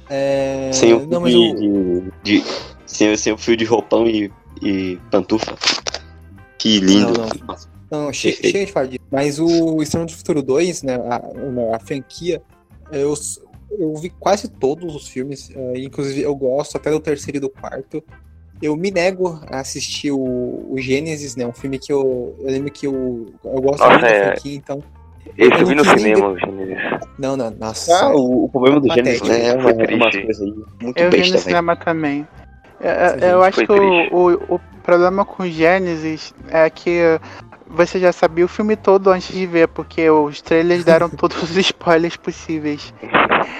É... Sem o não, mas fio o... de, de- sem, sem o fio de roupão e, e pantufa. Que lindo. Não, Não, não, che Perfeito. chega de falar disso. Mas o Extremo do Futuro 2, né, a, a franquia, eu, s- eu vi quase todos os filmes, eh, inclusive eu gosto até do terceiro e do quarto. Eu me nego a assistir o, o Gênesis, né, um filme que eu, eu lembro que eu, eu gosto Nossa, muito da é. franquia, então... Esse Eu eu vi no cinema, o Gênesis. Não, não, nossa. Ah, o, o problema do. Gênesis, né? É uma, é uma coisa aí muito Eu vi besta, no velho. cinema também. É, é, eu acho que o, o, o problema com Gênesis é que você já sabia o filme todo antes de ver, porque os trailers deram todos os spoilers possíveis.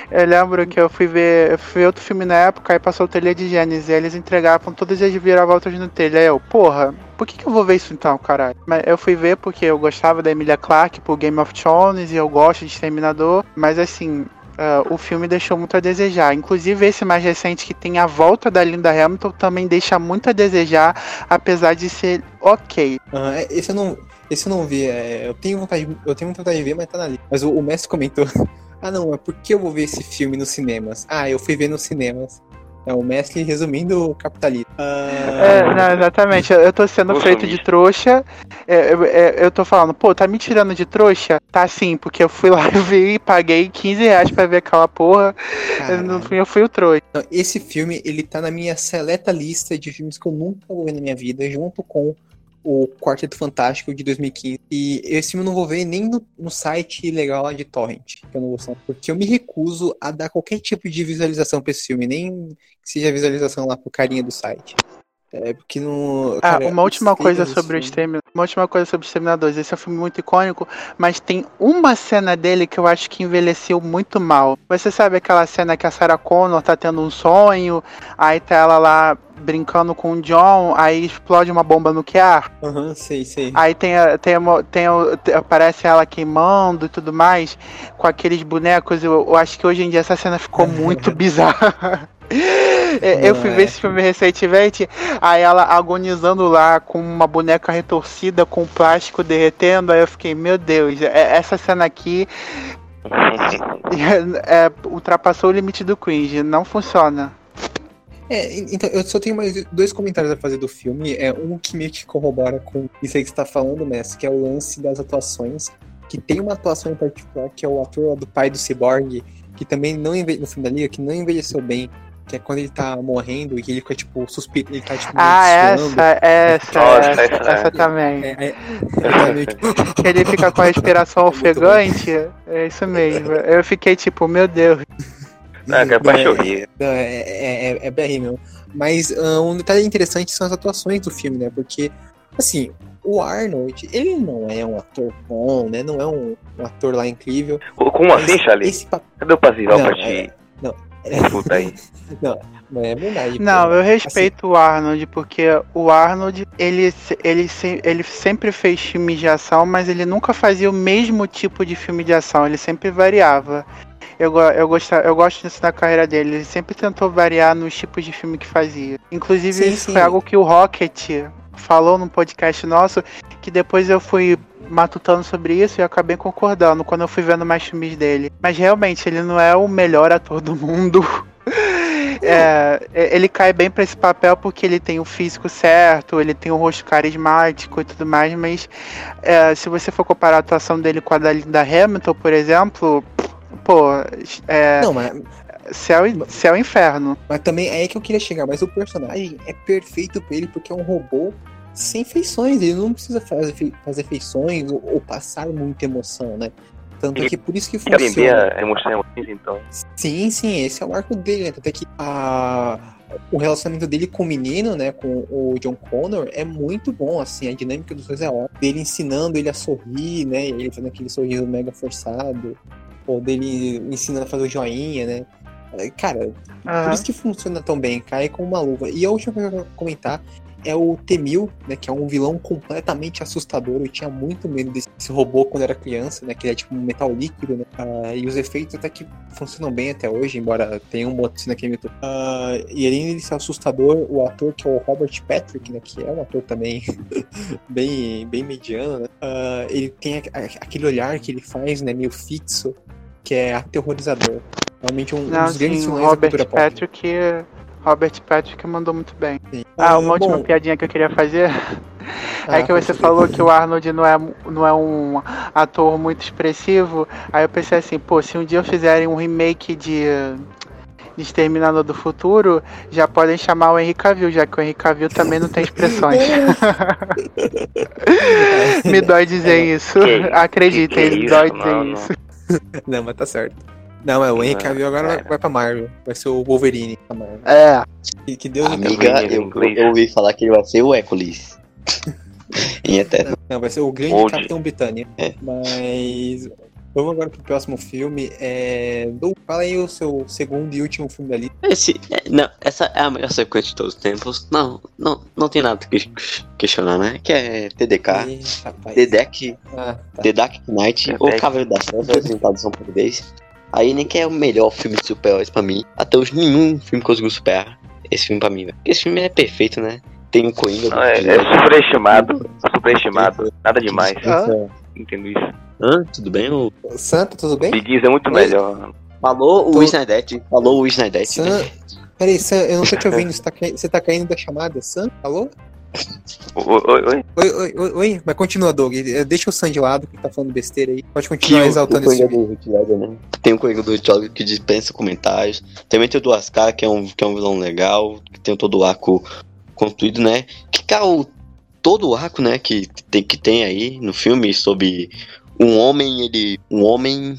Eu lembro que eu fui ver, eu fui ver outro filme na época e passou o trailer de Gênesis e eles entregavam todas as viravoltas no trailer. Aí eu, porra, por que, que eu vou ver isso então, caralho? Mas eu fui ver porque eu gostava da Emilia Clarke por Game of Thrones e eu gosto de Exterminador, mas assim, ah, o filme deixou muito a desejar. Inclusive, esse mais recente que tem a volta da Linda Hamilton também deixa muito a desejar, apesar de ser ok. Ah, é, esse eu não, esse eu não vi. é, eu tenho vontade, eu tenho vontade de ver, mas tá na lista. Mas o, o mestre comentou: Ah, não, é porque eu vou ver esse filme nos cinemas. Ah, eu fui ver nos cinemas. É o mestre resumindo o capitalismo. É, Ah, não, exatamente. Eu eu tô sendo Vou feito de trouxa. É, eu, é, eu tô falando, pô, tá me tirando de trouxa? Tá sim, porque eu fui lá, eu vi e paguei 15 reais pra ver aquela porra. Eu, eu fui o trouxa. Não, esse filme, ele tá na minha seleta lista de filmes que eu nunca vou ver na minha vida, junto com o Quarteto Fantástico de 2015. E esse filme eu não vou ver nem no, no site legal lá de Torrent, que eu não vou porque eu me recuso a dar qualquer tipo de visualização pra esse filme, nem que seja visualização lá pro carinha do site. É, porque não. Ah, cara, uma última coisa sobre o desse Exterminador. Uma última coisa sobre o Exterminadores. Esse é um filme muito icônico, mas tem uma cena dele que eu acho que envelheceu muito mal. Você sabe aquela cena que a Sarah Connor tá tendo um sonho, aí tá ela lá brincando com o John, aí explode uma bomba nuclear. filme. Aham, sei, sei. Aí tem, tem, tem, o- te- aparece ela queimando e tudo mais, com aqueles bonecos. Eu, eu acho que hoje em dia essa cena ficou muito bizarra. É, Eu fui ver é. esse filme recentemente, aí ela agonizando lá com uma boneca retorcida, com plástico derretendo, aí eu fiquei, meu Deus, é- essa cena aqui é, ultrapassou o limite do cringe, não funciona. É, então, eu só tenho mais dois comentários a fazer do filme. É um que meio que corrobora com isso aí que você tá falando, Messi, que é o lance das atuações. Que tem uma atuação em particular, que é o ator do pai do Cyborg, que também não enve... no filme da Liga, que não envelheceu bem. Que é quando ele tá morrendo e ele fica, tipo, suspeito, ele tá, tipo, Ah, suando. essa, essa, Nossa, essa, essa- essa também. É, é, meio, tipo, Que ele fica com a respiração ofegante. É isso mesmo. Eu fiquei tipo, meu Deus. Que é. Não, é, é, é, é BR mesmo. Mas ah, um detalhe interessante são as atuações do filme, né? Porque, assim, o Arnold, ele não é um ator bom, né? Não é um, um ator lá incrível. Como assim, Charlie? Esse. Cadê o Pasival Não, pra te é- não. Puta aí? Não é verdade. Não, eu respeito o Arnold, porque o Arnold, ele, ele, ele sempre fez filmes de ação, mas ele nunca fazia o mesmo tipo de filme de ação, ele sempre variava. Eu, eu, gosta, eu gosto disso da carreira dele, ele sempre tentou variar nos tipos de filme que fazia. Inclusive, Sim, isso sim. foi algo que o Rocket falou num podcast nosso, que depois eu fui matutando sobre isso e eu acabei concordando quando eu fui vendo mais filmes dele. Mas realmente, ele não é o melhor ator do mundo. É, ele cai bem pra esse papel porque ele tem o físico certo, ele tem o rosto carismático e tudo mais, mas é, se você for comparar a atuação dele com a da Linda Hamilton, por exemplo, pô, é, Não, mas, céu, e, céu e inferno. mas também é aí que eu queria chegar. Mas o personagem é perfeito pra ele porque é um robô sem feições. Ele não precisa fazer, fazer feições ou, ou passar muita emoção, né? Tanto Ele que por isso que Aprender funciona. a emoção emoções, então. Sim, sim, esse é o arco dele, né? Até que a, o relacionamento dele com o menino, né? Com o John Connor, é muito bom, assim, a dinâmica dos dois é ótima. Dele ensinando ele a sorrir, né? Ele fazendo aquele sorriso mega forçado. Ou dele ensinando a fazer o joinha, né? É, Cara, por Aham. isso que funciona tão bem, cai com uma luva. E a última coisa que eu quero comentar é o Temil, né? Que é um vilão completamente assustador. Eu tinha muito medo desse. esse robô quando era criança, né? Que ele é tipo um metal líquido, né? Ah, e os efeitos até que funcionam bem até hoje, embora tenha um motivo aqui no uh, E além de ser assustador, o ator que é o Robert Patrick, né? Que é um ator também bem, bem mediano, né? Uh, ele tem aquele olhar que ele faz, né? Meio fixo, que é aterrorizador. Realmente um, Não, um dos grandes sim, vilões Robert da cultura Patrick, Robert Patrick mandou muito bem. Sim. Ah, uma Ah, última bom, piadinha que eu queria fazer ah, é que você falou que o Arnold não é, não é um ator muito expressivo. Aí eu pensei assim, pô, se um dia fizerem um remake de, de Exterminador do Futuro, já podem chamar o Henry Cavill, já que o Henry Cavill também não tem expressões. Me dói dizer isso. Que- Acreditem, que dói Não, dizer não. isso. Não, mas tá certo. Não, é o Henry Cavill agora vai, cara. vai pra Marvel. Vai ser o Wolverine da Marvel. É, Que, que Deus o Amiga, em eu, eu ouvi falar que ele vai ser o Hércules. em Eterno. Não, vai ser o grande Old. Capitão Britânia. É. Mas. Vamos agora pro próximo filme. É... Fala aí o seu segundo e último filme da lista. Esse, é, não, essa é a melhor sequência de todos os tempos. Não, não, não tem nada que questionar, né? Que é TDK, Ih. The Deck, Ah, tá. The Dark Knight The ou. Cavaleiro das Trevas em tradução português. Aí nem que é o melhor filme de super-heróis pra mim. Até hoje nenhum filme conseguiu superar esse filme pra mim, velho. Esse filme é perfeito, né? Tem o Coringa. Não, é, é superestimado. Superestimado. Nada demais. Ah. Entendo isso. Hã? Tudo bem? O... Santa, tudo bem? Begins é muito Oi? melhor. Falou o Tô-. Falou o Snyder. Sam. Peraí, Sam, eu não tô te ouvindo. Você tá, cai- você tá caindo da chamada? Sam? Alô? Oi, oi, oi. Oi, oi, oi. Mas continua, Doug. Eh, Deixa o Sam de lado, que tá falando besteira aí. Pode continuar o exaltando esse Coringa filme. do né? Tem o Coringa do Ledger que dispensa comentários. Também tem o do Ascar, que é um, que é um vilão legal. Que tem todo o arco construído, né? Que, cara, o, todo o arco, né, que tem, que tem aí no filme sobre um homem, ele... Um homem...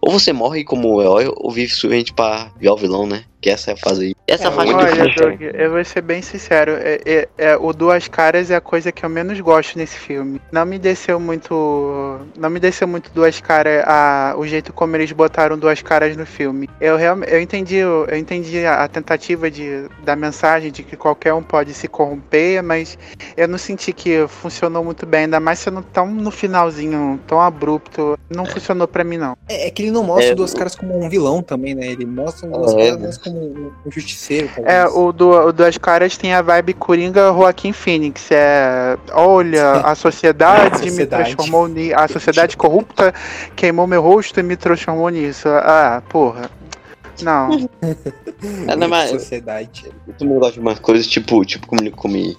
Ou você morre como herói, ou vive suficiente pra virar o vilão, né? Que essa é a fase aí. Essa É, fase Olha. Doug, eu vou ser bem sincero. É, é- é- o Duas Caras é a coisa que eu menos gosto nesse filme. Não me desceu muito. Não me desceu muito Duas Caras a, o jeito como eles botaram Duas Caras no filme. Eu realmente eu entendi, eu entendi a, a tentativa de, da mensagem de que qualquer um pode se corromper, mas eu não senti que funcionou muito bem, ainda mais sendo tão no finalzinho, tão abrupto. Não funcionou pra mim, não. É, é que ele não mostra É, duas caras como um vilão também, né? Ele mostra duas É, caras como um, um justiceiro. É, o, do, o Caras tem a vibe Coringa Joaquim Phoenix. É, olha, a sociedade, A sociedade. me transformou ni A sociedade corrupta queimou meu rosto e me transformou nisso. Ah, porra. Não. É, mas- Sociedade. Todo mundo gosta de umas coisas, tipo, tipo como ele, como, ele-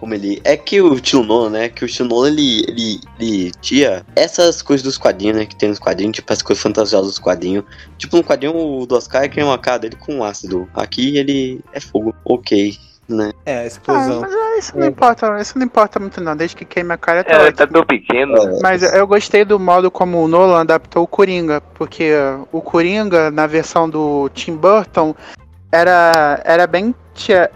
como ele. É que o estilo Nolan, né? Que o estilo Nolan ele, ele, ele tinha essas coisas dos quadrinhos, né? Que tem nos quadrinhos, tipo as coisas fantasiosas dos quadrinhos. Tipo, no quadrinho o do Oscar é uma cara dele com ácido. Aqui ele é fogo. Ok, né? É, a Ah, explosão. mas é, isso não É. importa, isso não importa muito não. Desde que queime a cara tá É, ótimo. tá tão pequeno. É. Mas eu gostei do modo como o Nolan adaptou o Coringa, porque o Coringa, na versão do Tim Burton, era, era bem.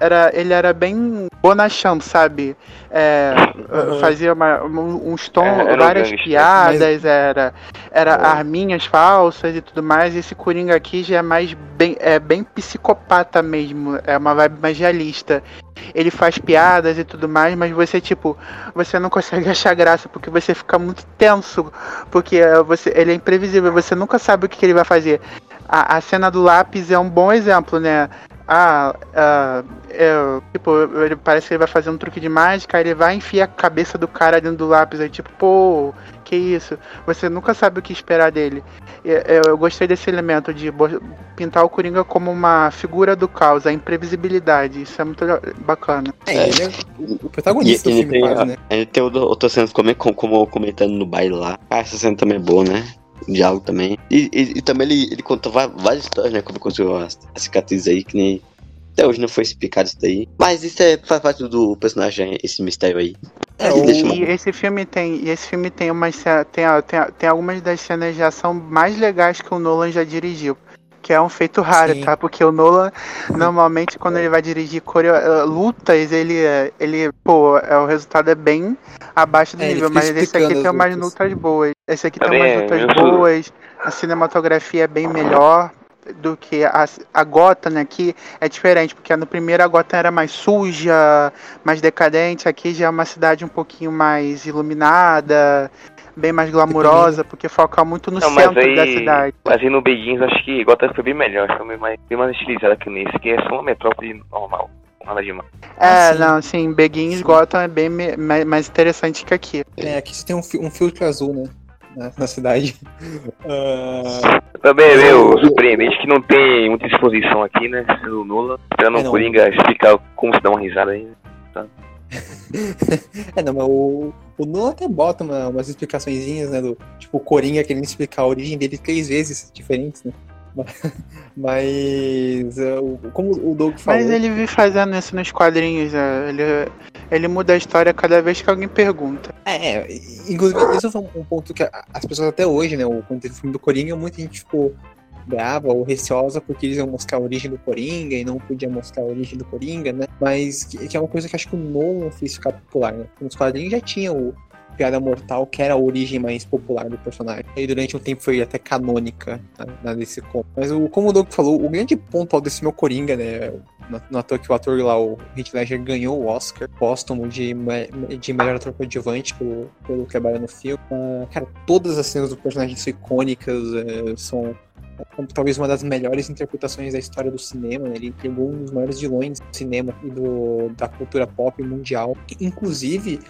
Era, ele era bem bonachão, sabe? É, Uhum. Fazia uma, um- uns tons, É, um várias gangster. piadas, era, era É. arminhas falsas e tudo mais. Esse Coringa aqui já é mais bem, é bem psicopata mesmo, é uma vibe mais realista. Ele faz piadas e tudo mais, mas você, tipo, você não consegue achar graça porque você fica muito tenso, porque você, ele é imprevisível, você nunca sabe o que, que ele vai fazer. A, a cena do lápis é um bom exemplo, né? Ah, ah, é, tipo, ele parece que ele vai fazer um truque de mágica, aí ele vai enfiar a cabeça do cara dentro do lápis, aí tipo, pô, que isso? Você nunca sabe o que esperar dele. Eu, eu gostei desse elemento de pintar o Coringa como uma figura do caos, a imprevisibilidade, isso é muito bacana. É, ele é o- o protagonista E- do filme, tem quase, né? Aí tem outra, outra cena como, como comentando no baile lá. Ah, essa cena também é boa, né? Diálogo também. E, e- e também ele, ele conta várias histórias, né? Como conseguiu as, as cicatrizes aí, que nem. Até hoje não foi explicado isso daí. Mas isso é, faz parte do personagem, esse mistério aí. É, uma- E esse filme tem, e esse filme tem umas tem, a- tem, a- tem algumas das cenas de ação mais legais que o Nolan já dirigiu. Que é um feito raro, Sim. tá? Porque o Nolan, normalmente, quando ele vai dirigir coreo- eh, lutas, ele, ele, pô, é, o resultado é bem abaixo do É, nível. Mas esse aqui tem as umas lutas boas. Esse aqui tem Também umas é, lutas sou- boas. A cinematografia é bem melhor do que a, a Gotham aqui é diferente, porque no primeiro a Gotham era mais suja, mais decadente, aqui já é uma cidade um pouquinho mais iluminada, bem mais glamurosa, porque foca muito no Não, centro aí- da cidade. Mas aí no Begins acho que Gotham foi bem melhor, foi bem mais, bem mais estilizada que nesse, que é só uma metrópole normal. Nada demais. É, Ah, sim. não, sim, Beguins Gotham é bem me- mais, mais interessante que aqui. É, aqui você tem um, um filtro azul, né? Na, na cidade. Ah, Também é meio Eu- surpreendente que não tem muita exposição aqui, né? Sendo nula. Esperando É, o. Coringa explicar como se dá uma risada aí. é, não, mas o, o Nolan até bota uma- umas explicaçõezinhas, né? Do, tipo, o Coringa querendo explicar a origem dele três vezes diferentes, né? Mas, o- como o Doug falou. Mas ele vive fazendo isso nos quadrinhos, é, ele, ele muda a história cada vez que alguém pergunta. É, é, inclusive, isso foi um ponto que as pessoas até hoje, né? o- Quando teve o filme do Coringa, muita gente ficou brava ou receosa porque eles iam mostrar a origem do Coringa e não podia mostrar a origem do Coringa, né? Mas que, que é uma coisa que acho que o Nolan fez ficar popular, né? Nos quadrinhos já tinha o Piada Mortal, que era a origem mais popular do personagem. E durante um tempo foi até canônica na, na DC Comics. Mas o, como o Doug falou, o grande ponto desse meu Coringa, né? No ator que o ator lá, o Heath Ledger, ganhou o Oscar póstumo de, de melhor ator coadjuvante pelo, pelo trabalho no filme. Ah, cara, todas as cenas do personagem são icônicas, eh, são talvez uma das melhores interpretações da história do cinema. né? Ele pegou um dos maiores vilões do cinema e do, da cultura pop mundial. Inclusive,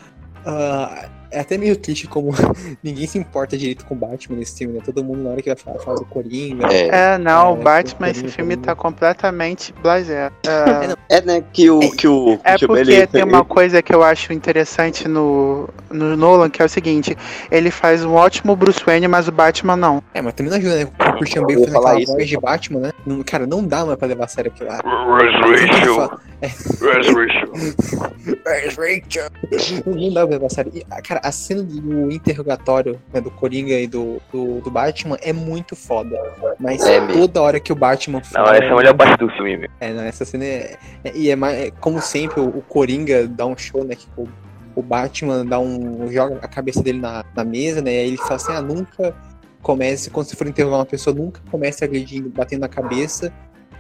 ah, é até meio triste como ninguém se importa direito com Batman nesse filme, né? Todo mundo na hora que vai falar, fala do Coringa. É, É, não, É, o Batman, Coringa, esse filme tá completamente blasé. É, é né, que o. Que o É que o- porque ele- tem uma coisa que eu acho interessante no, no Nolan, que é o seguinte, ele faz um ótimo Bruce Wayne, mas o Batman não. É, mas também não ajuda, né? O Christian Bale fazendo falar aquela isso, voz de Batman, né? Não- cara, não dá mais pra levar a sério aquilo lá. Resurrection. Resurrection. Não dá pra levar a sério. E, ah, cara, a cena do interrogatório né, do Coringa e do, do, do Batman é muito foda. Mas É toda hora que o Batman Não, fala. essa é a melhor parte do filme, meu. É, não, essa cena é. é- e é mais. é, como sempre, o, o Coringa dá um show, né? Que o, o Batman dá um. joga a cabeça dele na, na mesa, né? E aí ele fala assim: ah, nunca comece, quando você for interrogar uma pessoa, nunca comece agredindo, batendo na cabeça.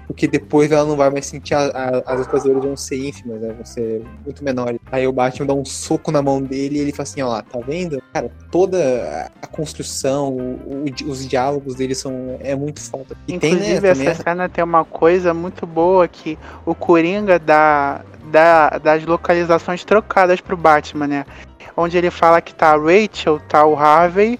Porque depois ela não vai mais sentir a- a- as outras dores vão ser ínfimas, né? Vão ser muito menores. Aí o Batman dá um soco na mão dele e ele fala assim, ó lá, tá vendo? Cara, toda a- construção, o- o- os diálogos dele são. é muito foda. E tem, Inclusive, né, também essa cena tem uma coisa muito boa que o Coringa dá, dá das localizações trocadas pro Batman, né? Onde ele fala que tá a Rachel, tá o Harvey,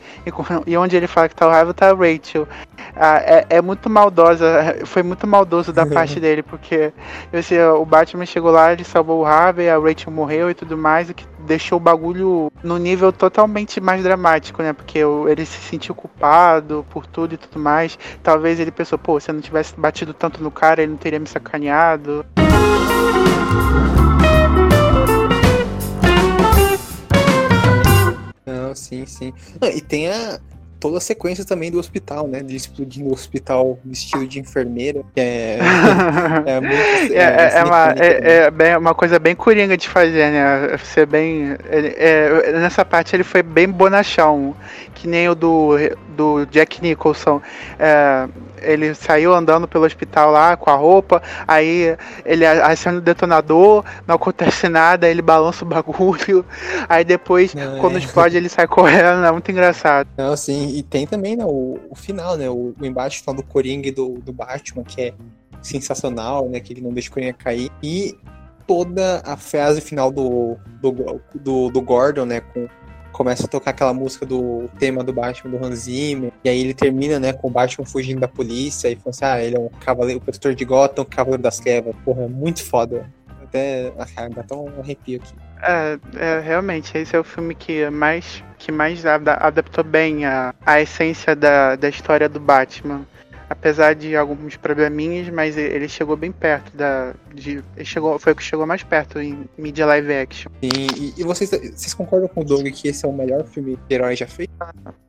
e, onde ele fala que tá o Harvey, tá a Rachel. Ah, é, é muito maldosa, foi muito maldoso da parte dele, porque esse, o Batman chegou lá, ele salvou o Harvey, a Rachel morreu e tudo mais, o que deixou o bagulho no nível totalmente mais dramático, né? Porque ele se sentiu culpado por tudo e tudo mais. Talvez ele pensou, pô, se eu não tivesse batido tanto no cara, ele não teria me sacaneado. Não, sim, sim. Não, e tem a, toda a sequência também do hospital, né? De explodindo o hospital vestido de enfermeira. Que é, é muito. É, é- é uma, icônica, né? é, é bem- uma coisa bem coringa de fazer, né? Ser bem. é, nessa parte ele foi bem bonachão, que nem o do, do Jack Nicholson. É, ele saiu andando pelo hospital lá com a roupa, aí ele a- acende o detonador, não acontece nada, ele balança o bagulho, aí depois, Não, quando é. explode, ele sai correndo, é muito engraçado. Não, sim, e tem também né, o, o final, né? O, o embate final do Coringa e do, do Batman, que é sensacional, né? Que ele não deixa o Coringa cair. E toda a frase final do, do, do, do Gordon, né? Com, começa a tocar aquela música do tema do Batman do Hans Zimmer. E aí ele termina, né, com o Batman fugindo da polícia e falando assim, ah, ele é um cavaleiro, o protetor de Gotham, o cavaleiro das trevas. Porra, é muito foda. Até, ah, dá até um arrepio aqui. É, é, realmente, esse é o filme que mais, que mais ada- adaptou bem a, a essência da, da história do Batman. Apesar de alguns probleminhas, mas ele chegou bem perto da. De, ele chegou, foi o que chegou mais perto em mídia live action. E, e, e vocês, vocês concordam com o Doug que esse é o melhor filme de herói já feito?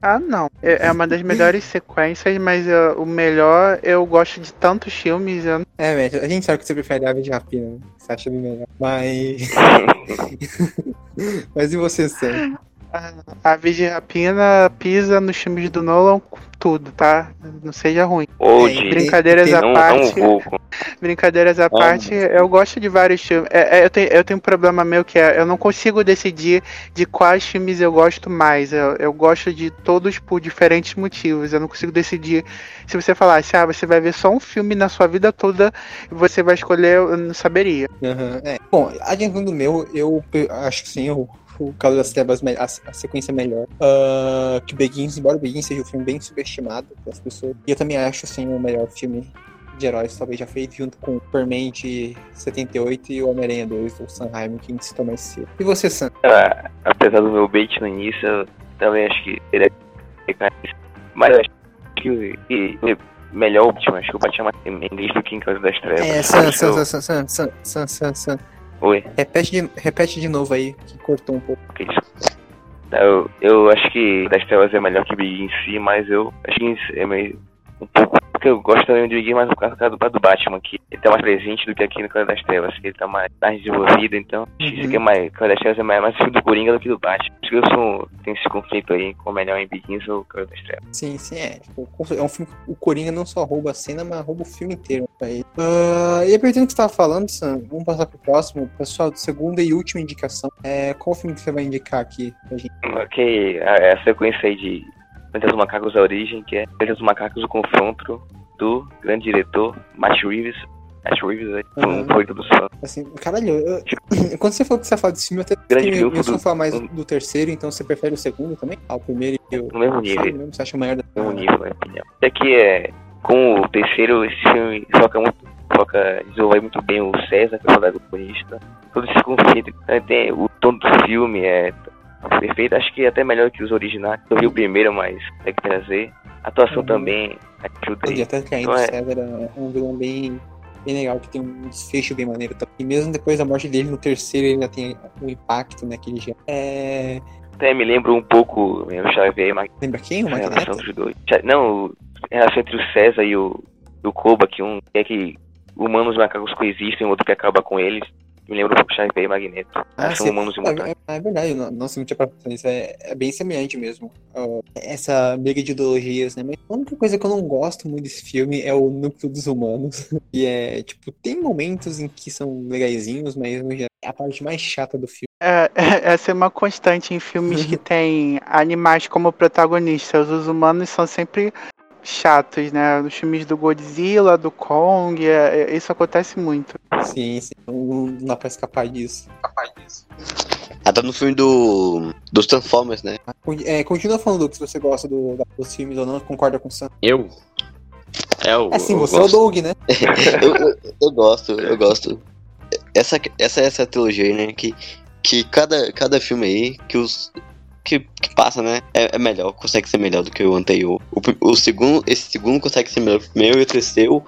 Ah, não. É, é uma das melhores sequências, mas é, o melhor, eu gosto de tantos filmes. Eu, É, velho, a gente sabe que você prefere Ave de Rapina, né? Você acha bem melhor. Mas. Mas e você, Sam? A Virgem Rapina pisa nos filmes do Nolan tudo, tá? Não seja ruim. Ou É, de. Brincadeiras à Não, não parte. vou. Brincadeiras à parte, eu gosto de vários filmes. É, é, eu, tenho, eu tenho um problema meu que é, eu não consigo decidir de quais filmes eu gosto mais. Eu, eu gosto de todos por diferentes motivos. Eu não consigo decidir. Se você falasse, ah, você vai ver só um filme na sua vida toda e você vai escolher, eu não saberia. Aham, é. Bom, adiantando o meu, eu acho que sim, o, o Calo das Trevas, a, a sequência é melhor. Ah, que Begins, embora o Begins seja um filme bem subestimado pelas pessoas. E eu também acho, sim, o melhor filme de heróis talvez já feito, junto com o Superman de 78 e o Homem-Aranha 2 do Sam Raimi, que a gente citou mais cedo. E você, Sam? Ah, apesar do meu bait no início, eu também acho que ele é. Mas eu acho que o o melhor último, acho que o Batman em inglês do que em Casa das Trevas. É, Sam, Sam, Sam, Sam, Sam, Sam, Sam, Sam. Oi, Repete de, repete de novo aí, que cortou um pouco. isso? Eu, eu acho que das Trevas é melhor que Big em si, mas eu acho que é meio um pouco. Porque eu gosto também do Big, mas por causa do, do Batman, que ele tá mais presente do que aqui no Casa das Trevas, que ele tá mais, mais desenvolvido, então acho que isso aqui é mais. Casa das Trevas é mais, mais filme do Coringa do que do Batman. Acho que eu sou, tenho esse conflito aí com o melhor em Begins ou Casa das Trevas. Sim, sim, é. Tipo, é um filme que o Coringa não só rouba a cena, mas rouba o filme inteiro pra ele. Ah, e aproveitando que você tava falando, Sam, vamos passar pro próximo. Pessoal, segunda e última indicação. É, qual filme que você vai indicar aqui pra gente? Ok, a, a sequência aí de Planeta dos Macacos a Origem, que é Planeta dos Macacos o Confronto, do grande diretor Matt Reeves. Matt Reeves, é um Uhum. favorito dos fãs. Assim, caralho, eu- quando você falou que você ia falar desse filme, eu até Grande filme pensando do- falar mais do- do terceiro, então você prefere o segundo também? Ah, o primeiro e o. No mesmo o nível. mesmo? Você acha maior da. mesmo nível, na minha opinião. Esse aqui é, com o terceiro, esse filme foca muito, foca, desenvolve muito bem o César, que é o protagonista. Todo esse conflito, né, tem o tom do filme é perfeito, acho que é até melhor que os originais. Eu vi o primeiro, mas tem que trazer. A atuação Uhum. também ajuda aí. até que ainda Não o é- César é um vilão bem, bem legal, que tem um desfecho bem maneiro. também. E mesmo depois da morte dele, no terceiro, ele ainda tem um impacto, né, que ele já... É... Até me lembra um pouco é, o Xavier Mag- Lembra quem? O a relação Magneto? dos dois. Já- Não, a relação entre o César e o, o Koba, que um quer que humanos e macacos coexistem, o outro que acaba com eles. Me lembra um pouco Xavier e Magneto. Ah, São humanos e É, mutantes. é, é verdade, no- nossa, não tinha pensar nisso. É, é bem semelhante mesmo. essa briga de ideologias, né? Mas a única coisa que eu não gosto muito desse filme é o núcleo dos humanos. E é, tipo, tem momentos em que são legaisinhos, mas no geral, é a parte mais chata do filme. É, essa é uma constante em filmes que tem animais como protagonistas. Os humanos são sempre chatos, né? Nos filmes do Godzilla, do Kong, é- é- isso acontece muito. Sim, sim, não, não dá pra escapar disso. Até no filme do. dos Transformers, né? Con- É, continua falando, Luke, se você gosta do- dos filmes ou não, concorda com o Sam. Eu? É, eu, É sim, você é o gosto. Doug, né? eu, eu, eu gosto, eu gosto. Essa, essa essa trilogia aí, né? Que, que cada, cada filme aí que os. Que, que passa, né? É, é melhor, consegue ser melhor do que o anterior. O, o segundo, esse segundo consegue ser melhor que o primeiro e o terceiro.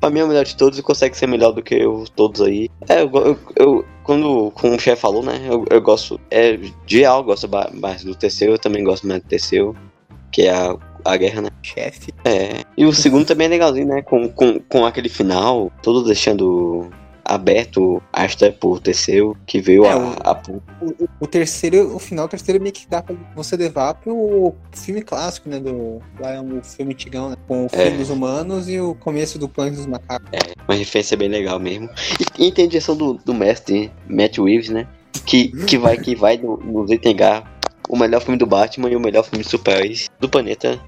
Pra mim é o melhor de todos e consegue ser melhor do que os todos aí. É, eu, eu, eu- quando como o chefe falou, né? Eu, eu gosto. É, de geral, eu gosto mais do terceiro, eu também gosto mais do terceiro. Que é a, a guerra, né? Chefe. É. E o segundo também é legalzinho, né? Com, com, com aquele final, todo deixando aberto a história pro terceiro, que veio É, a, o- a, O, o- terceiro, o final, o terceiro meio que dá pra você levar pro filme clássico, né? Do, lá é um filme antigão, né? Com o fim É. dos humanos e o começo do Planeta dos Macacos. uma referência bem legal mesmo. E, e tem a direção do, do mestre, Matt Reeves, né? Que, que vai, que vai no- nos entregar o melhor filme do Batman e o melhor filme de super-heróis do planeta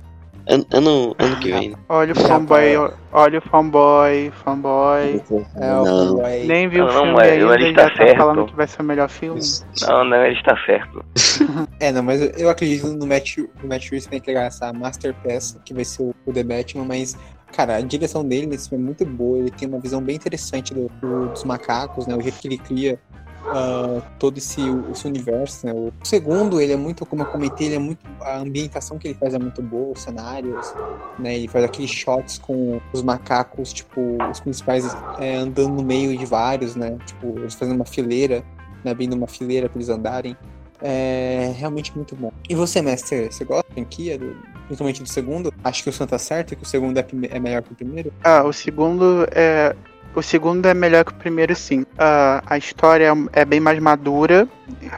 ano, ano, ano que vem. né? Olha o fanboy, olha o fanboy, fanboy. É, o Não. fanboy. Nem viu o Não, filme mas ainda ele e tá tá certo. falando que vai ser o melhor filme. Não, não, ele está certo. É, não, mas eu, acredito no Matt, no Matt Reeves pra entregar essa masterpiece que vai ser o, o The Batman, mas, cara, a direção dele nesse filme é muito boa, ele tem uma visão bem interessante do- do- dos macacos, né, o jeito que ele cria ah, todo esse, esse universo, né, o segundo, ele é muito, como eu comentei, ele é muito, a ambientação que ele faz é muito boa, os cenários, né, ele faz aqueles shots com os macacos, tipo, os principais é, andando no meio de vários, né, tipo, eles fazendo uma fileira, né, abrindo uma fileira pra eles andarem, é realmente muito bom. E você, mestre, você gosta da franquia, do, principalmente do segundo? Acho que o Santa tá certo, que o segundo é, é melhor que o primeiro? Ah, o segundo é. O segundo é melhor que o primeiro, sim. Uh, a história é bem mais madura.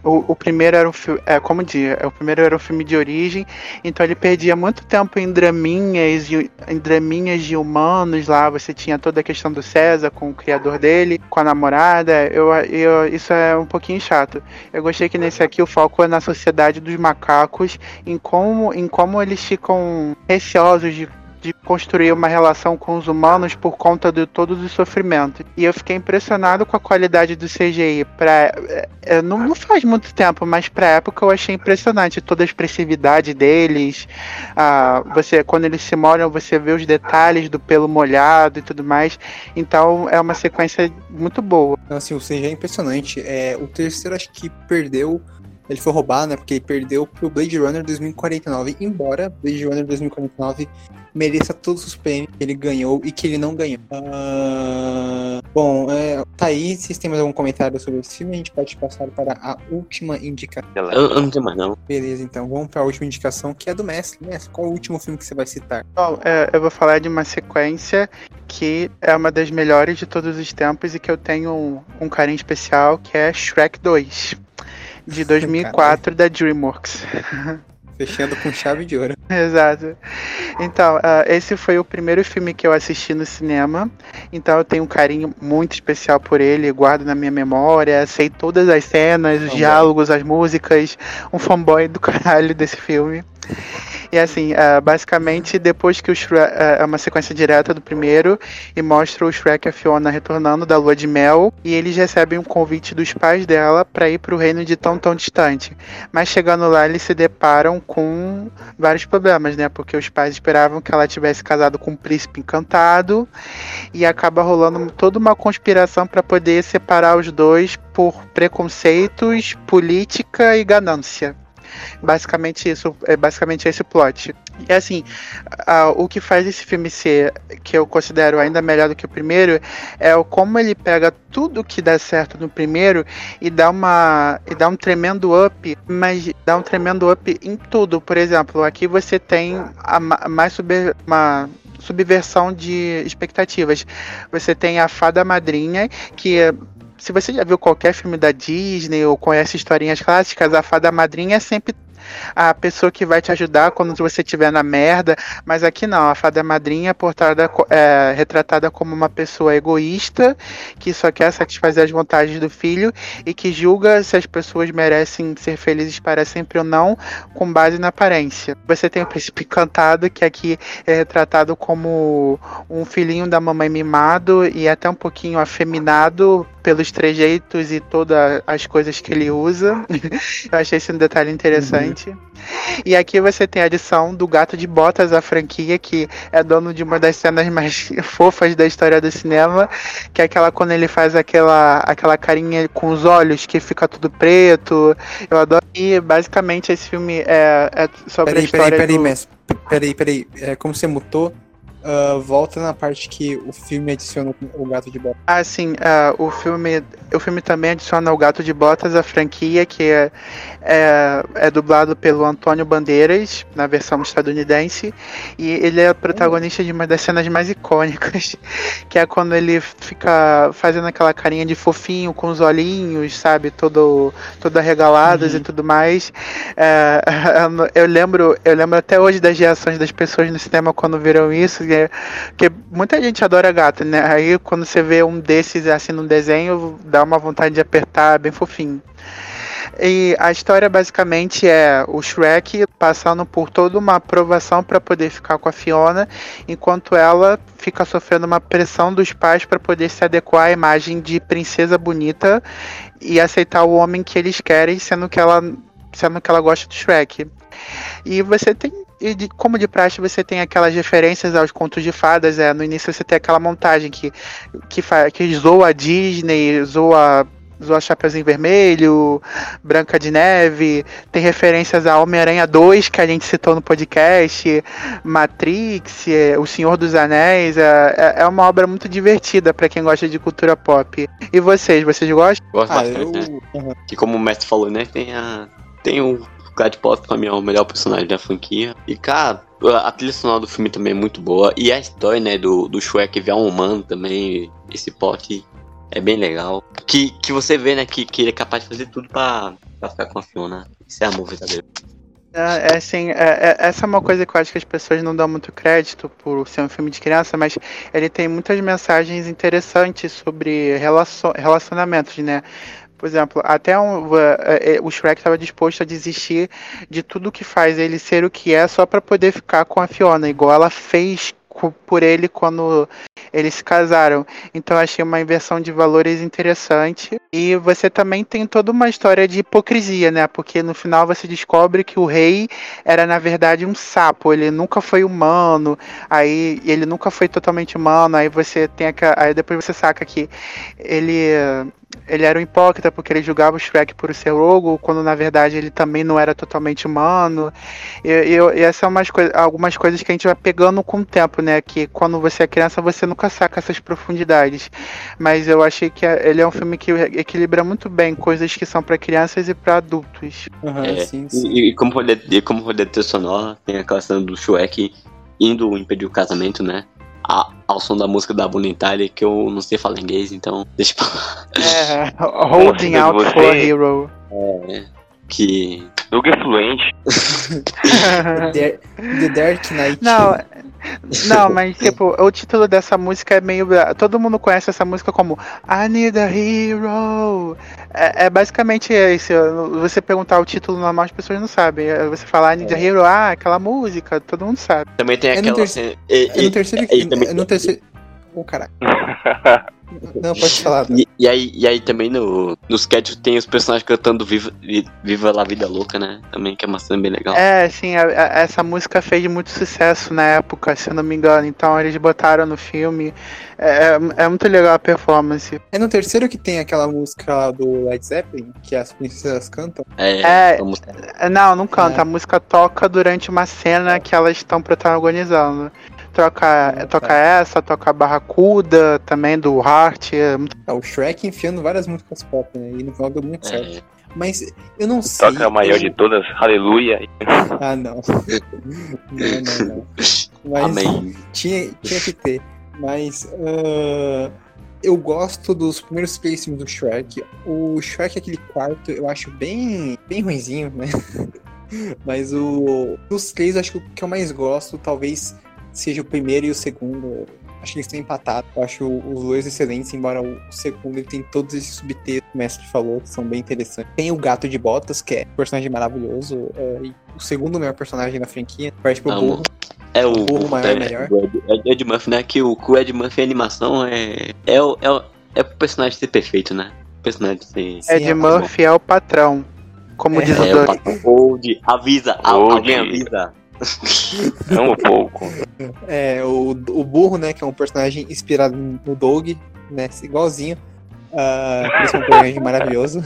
O, o primeiro era um filme. É, como dia, o primeiro era um filme de origem, então ele perdia muito tempo em draminhas, em draminhas de humanos lá. Você tinha toda a questão do César com o criador dele, com a namorada. Eu, eu, isso é um pouquinho chato. Eu gostei que nesse aqui o foco é na sociedade dos macacos, em como, em como eles ficam receosos de de construir uma relação com os humanos por conta de todos os sofrimentos. E eu fiquei impressionado com a qualidade do CGI. Pra, é, é, não, não, faz muito tempo, mas pra época eu achei impressionante toda a expressividade deles. Ah, você, quando eles se molham, você vê os detalhes do pelo molhado e tudo mais. Então é uma sequência muito boa. Assim, o CGI é impressionante. É, o terceiro acho que perdeu ele foi roubado, né? Porque ele perdeu pro Blade Runner 2049. Embora Blade Runner 2049 mereça todos os prêmios que ele ganhou e que ele não ganhou. Uh, bom, é, tá aí. Se tem mais algum comentário sobre esse filme, a gente pode passar para a última indicação. Eu, eu não tenho mais, não. Beleza, então vamos para a última indicação, que é do Mestre. Mestre, qual é o último filme que você vai citar? Bom, é, eu vou falar de uma sequência que é uma das melhores de todos os tempos e que eu tenho um, um carinho especial, que é Shrek 2 de 2004 da DreamWorks. Fechando com chave de ouro. Exato. Então, uh, esse foi o primeiro filme que eu assisti no cinema. Então eu tenho um carinho muito especial por ele, guardo na minha memória, sei todas as cenas, os diálogos, as músicas. Um fanboy do caralho desse filme. E assim, uh, basicamente, depois que o Shrek. Uh, é uma sequência direta do primeiro e mostra o Shrek e a Fiona retornando da lua de mel. E eles recebem um convite dos pais dela para ir para o reino de tão tão distante. Mas chegando lá, eles se deparam com vários problemas, né? Porque os pais esperavam que ela tivesse casado com um príncipe encantado e acaba rolando toda uma conspiração para poder separar os dois por preconceitos, política e ganância. Basicamente isso, é basicamente esse plot. E assim, o que faz esse filme ser, que eu considero ainda melhor do que o primeiro, é o como ele pega tudo que dá certo no primeiro e dá uma e dá um tremendo up, mas dá um tremendo up em tudo. Por exemplo, aqui você tem a, mais sobre uma subversão de expectativas. Você tem a fada madrinha que se você já viu qualquer filme da Disney ou conhece historinhas clássicas, a fada madrinha é sempre a pessoa que vai te ajudar quando você estiver na merda, mas aqui não, a fada madrinha é, portada, é retratada como uma pessoa egoísta, que só quer satisfazer as vontades do filho e que julga se as pessoas merecem ser felizes para sempre ou não, com base na aparência. Você tem o príncipe encantado, que aqui é retratado como um filhinho da mamãe mimado e até um pouquinho afeminado pelos trejeitos e todas as coisas que ele usa. Eu achei esse um detalhe interessante. Uhum. E aqui você tem a adição do Gato de Botas, a franquia, que é dono de uma das cenas mais fofas da história do cinema, que é aquela quando ele faz aquela, aquela carinha com os olhos que fica tudo preto. Eu adoro. E basicamente esse filme é, é sobre peraí, a história. Peraí, peraí, do... Messi. Peraí, peraí. É, como você mutou, uh, volta na parte que o filme adiciona o gato de botas. Ah, sim. Uh, o, filme, o filme também adiciona o gato de botas, a franquia, que é, é, é, dublado pelo Antônio Bandeiras, na versão estadunidense. E ele é protagonista de uma das cenas mais icônicas, que é quando ele fica fazendo aquela carinha de fofinho com os olhinhos, sabe? Todo, todo arregalados uhum. e tudo mais. É, eu, lembro, eu lembro até hoje das reações das pessoas no cinema quando viram isso. Porque muita gente adora gato, né? Aí quando você vê um desses assim no desenho, dá uma vontade de apertar, bem fofinho. E a história basicamente é o Shrek passando por toda uma aprovação para poder ficar com a Fiona, enquanto ela fica sofrendo uma pressão dos pais para poder se adequar à imagem de princesa bonita e aceitar o homem que eles querem, sendo que ela sendo que ela gosta do Shrek. E você tem e de, como de praxe você tem aquelas referências aos contos de fadas, é, no início você tem aquela montagem que, que, fa, que zoa a Disney, zoa zoa Chapeuzinho Vermelho, Branca de Neve, tem referências a Homem-Aranha 2, que a gente citou no podcast, Matrix, é, O Senhor dos Anéis, é, é, é uma obra muito divertida para quem gosta de cultura pop. E vocês, vocês gostam? Gosto ah, bastante, eu... né? Que como o mestre falou, né, tem a... tem o Clyde Potter pra mim é o melhor personagem da franquia. E, cara, a trilha sonora do filme também é muito boa. E a história, né, do, do Shrek ver um humano também, esse pote é bem legal. Que, que você vê, né, que, que ele é capaz de fazer tudo pra, pra ficar com a Fiona. Isso é amor verdadeiro. É, é assim, é, é, essa é uma coisa que eu acho que as pessoas não dão muito crédito por ser um filme de criança, mas ele tem muitas mensagens interessantes sobre relacion, relacionamentos, né? Por exemplo, até um, o Shrek estava disposto a desistir de tudo que faz ele ser o que é só para poder ficar com a Fiona, igual ela fez por ele quando eles se casaram. Então achei uma inversão de valores interessante. E você também tem toda uma história de hipocrisia, né? Porque no final você descobre que o rei era na verdade um sapo. Ele nunca foi humano. Aí ele nunca foi totalmente humano. Aí você tem a, aí depois você saca que ele ele era um hipócrita porque ele julgava o Shrek por ser logo, quando na verdade ele também não era totalmente humano. E, e, e essas são umas coi algumas coisas que a gente vai pegando com o tempo, né? Que quando você é criança você nunca saca essas profundidades. Mas eu achei que ele é um filme que equilibra muito bem coisas que são para crianças e para adultos. Uhum, é, sim, sim. E, e, como poder, e como poder ter sonoro, tem a cena do Shrek indo impedir o casamento, né? A, ao som da música da Bonitari, que eu não sei falar inglês, então deixa pra É, Holding Out for a Hero. É, que. Doug é fluente. The, The Dark Knight. Não, não, mas tipo, o título dessa música é meio. Todo mundo conhece essa música como I Need a Hero. É, é basicamente isso. Você perguntar o título normal, as pessoas não sabem. É, você falar I Need a é. Hero, ah, aquela música, todo mundo sabe. Também tem aquela. É no, terceiro, é no terceiro. É no terceiro. Oh, caralho. Não, pode falar. E, e, aí, e aí também no, nos sketches tem os personagens cantando Viva, Viva la Vida Louca, né? Também que é uma cena bem legal. É, sim, a, a, essa música fez muito sucesso na época, se eu não me engano. Então eles botaram no filme. É, é, é muito legal a performance. É no terceiro que tem aquela música do Led Zeppelin, que as princesas cantam? É, é, é não, não canta. É. A música toca durante uma cena que elas estão protagonizando troca, toca essa, toca a Barracuda também do Heart. É muito... é, o Shrek enfiando várias músicas pop, né? E no final deu muito é. certo. Mas eu não sei. Toca a maior de todas, aleluia. Ah, não. não, não, não. Mas Amém. Tinha, tinha que ter. Mas uh, eu gosto dos primeiros três filmes do Shrek. O Shrek, aquele quarto, eu acho bem, bem ruinzinho, né? Mas o dos três, eu acho que o que eu mais gosto, talvez seja o primeiro e o segundo. Acho que eles estão empatados. Eu acho os dois excelentes, embora o segundo ele tem todos esses subtextos que o mestre falou, que são bem interessantes. Tem o Gato de Botas, que é um personagem maravilhoso. É, o segundo melhor personagem da franquia. Perde pro Burro. É o, o burro maior é, melhor. É Ed Murphy, né? Que o, o Ed Murphy, animação é. É o, é, o, é o personagem ser perfeito, né? O personagem ser. Ed é Murphy é o patrão. Como é, diz o é, Doug. Old, avisa, Old. alguém avisa. Não um pouco. É, o, o burro, né, que é um personagem inspirado no Doug, né, igualzinho. Uh, esse é um personagem maravilhoso.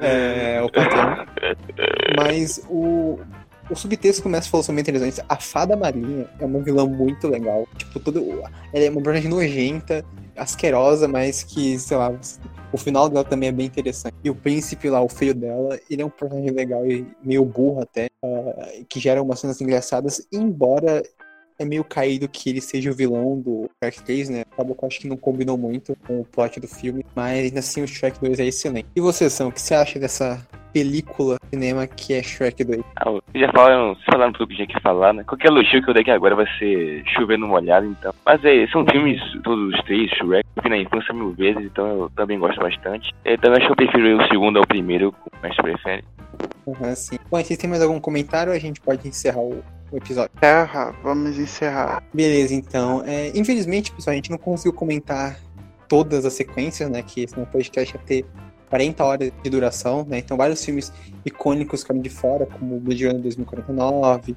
é, o patrão. Mas o, o subtexto começa falar sobre interessante. A fada marinha é uma vilã muito legal. Tipo, todo, ela é uma personagem nojenta, asquerosa, mas que, sei lá, o final dela também é bem interessante. E o príncipe lá, o feio dela, ele é um personagem legal e meio burro até, uh, que gera umas cenas engraçadas, embora é meio caído que ele seja o vilão do Shrek 3, né? Acabou que eu acho que não combinou muito com o plot do filme, mas ainda assim o Shrek 2 é excelente. E você, Sam, o que você acha dessa película cinema que é Shrek 2? Ah, já falaram, falando tudo que tinha que falar, né? Qualquer elogio que eu der aqui agora vai ser chovendo molhado, então. Mas é, são filmes, todos os três, Shrek, eu vi na infância mil vezes, então eu também gosto bastante. Eu também acho que eu prefiro o segundo ao primeiro, mas prefere. Uhum, sim. Bom, vocês têm mais algum comentário a gente pode encerrar o, o episódio? Encerra, vamos encerrar. Beleza, então. É, infelizmente, pessoal, a gente não conseguiu comentar todas as sequências, né? Que esse podcast ia ter 40 horas de duração, né? Então vários filmes icônicos ficaram de fora, como Blade Runner 2049,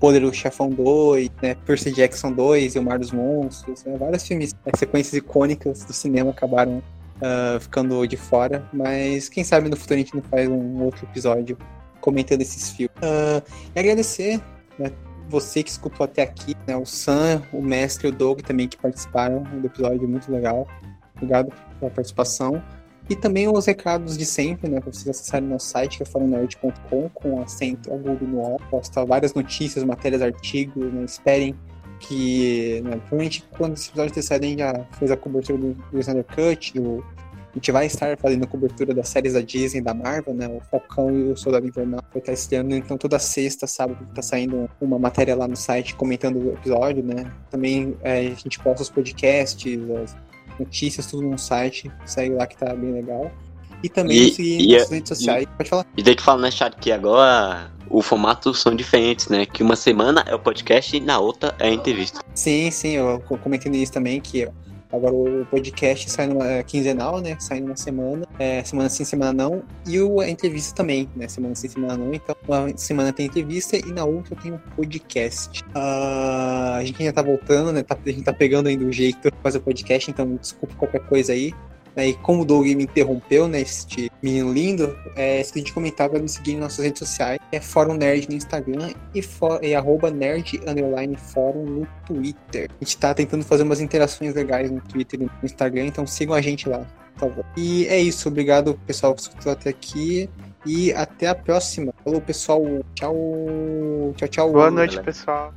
Poderoso Chefão 2, né? Percy Jackson 2 e O Mar dos Monstros, né? Vários filmes, né? sequências icônicas do cinema acabaram uh, ficando de fora, mas quem sabe no futuro a gente não faz um outro episódio comentando esses filmes. Uh, e agradecer, né? Você que escutou até aqui, né? O Sam, o mestre o Doug também que participaram do episódio, muito legal. Obrigado pela participação. E também os recados de sempre, né? Para vocês acessarem nosso site, que é foronerd.com, com acento agudo no O. Posta várias notícias, matérias, artigos, né? Esperem que, né, provavelmente quando esse episódio ter saído, a gente já fez a cobertura do, do Snyder Cut, do, a gente vai estar fazendo cobertura das séries da Disney da Marvel, né? O Falcão e o Soldado Invernal vai estar estreando, então toda sexta, sábado, tá saindo uma matéria lá no site comentando o episódio, né? Também é, a gente posta os podcasts, as notícias, tudo no site. Segue lá que tá bem legal. E também E- seguir e nas é- redes sociais. Pode falar. E daí que fala, né, chat, que agora o formato são diferentes, né? Que uma semana é o podcast e na outra é a entrevista. Sim, sim, eu co- comentei isso também, que agora o podcast sai numa é, quinzenal, né? Sai numa semana, é, semana sim, semana não. E o, a entrevista também, né? Semana sim, semana não. Então, uma semana tem entrevista e na outra tem um podcast. Ah, a gente ainda tá voltando, né? Tá- a gente tá pegando ainda o jeito de fazer o podcast, então desculpa qualquer coisa aí. Né, E como o Doug me interrompeu, né, este menino lindo, é, esqueci de comentar para me seguir nas nossas redes sociais. É Fórum Nerd no Instagram e, fó- e arroba nerd underline fórum no Twitter. A gente tá tentando fazer umas interações legais no Twitter e no Instagram, então sigam a gente lá, por favor. E é isso, obrigado pessoal que escutou até aqui. E até a próxima. Falou, pessoal. Tchau. Tchau, tchau. Boa noite, galera. pessoal.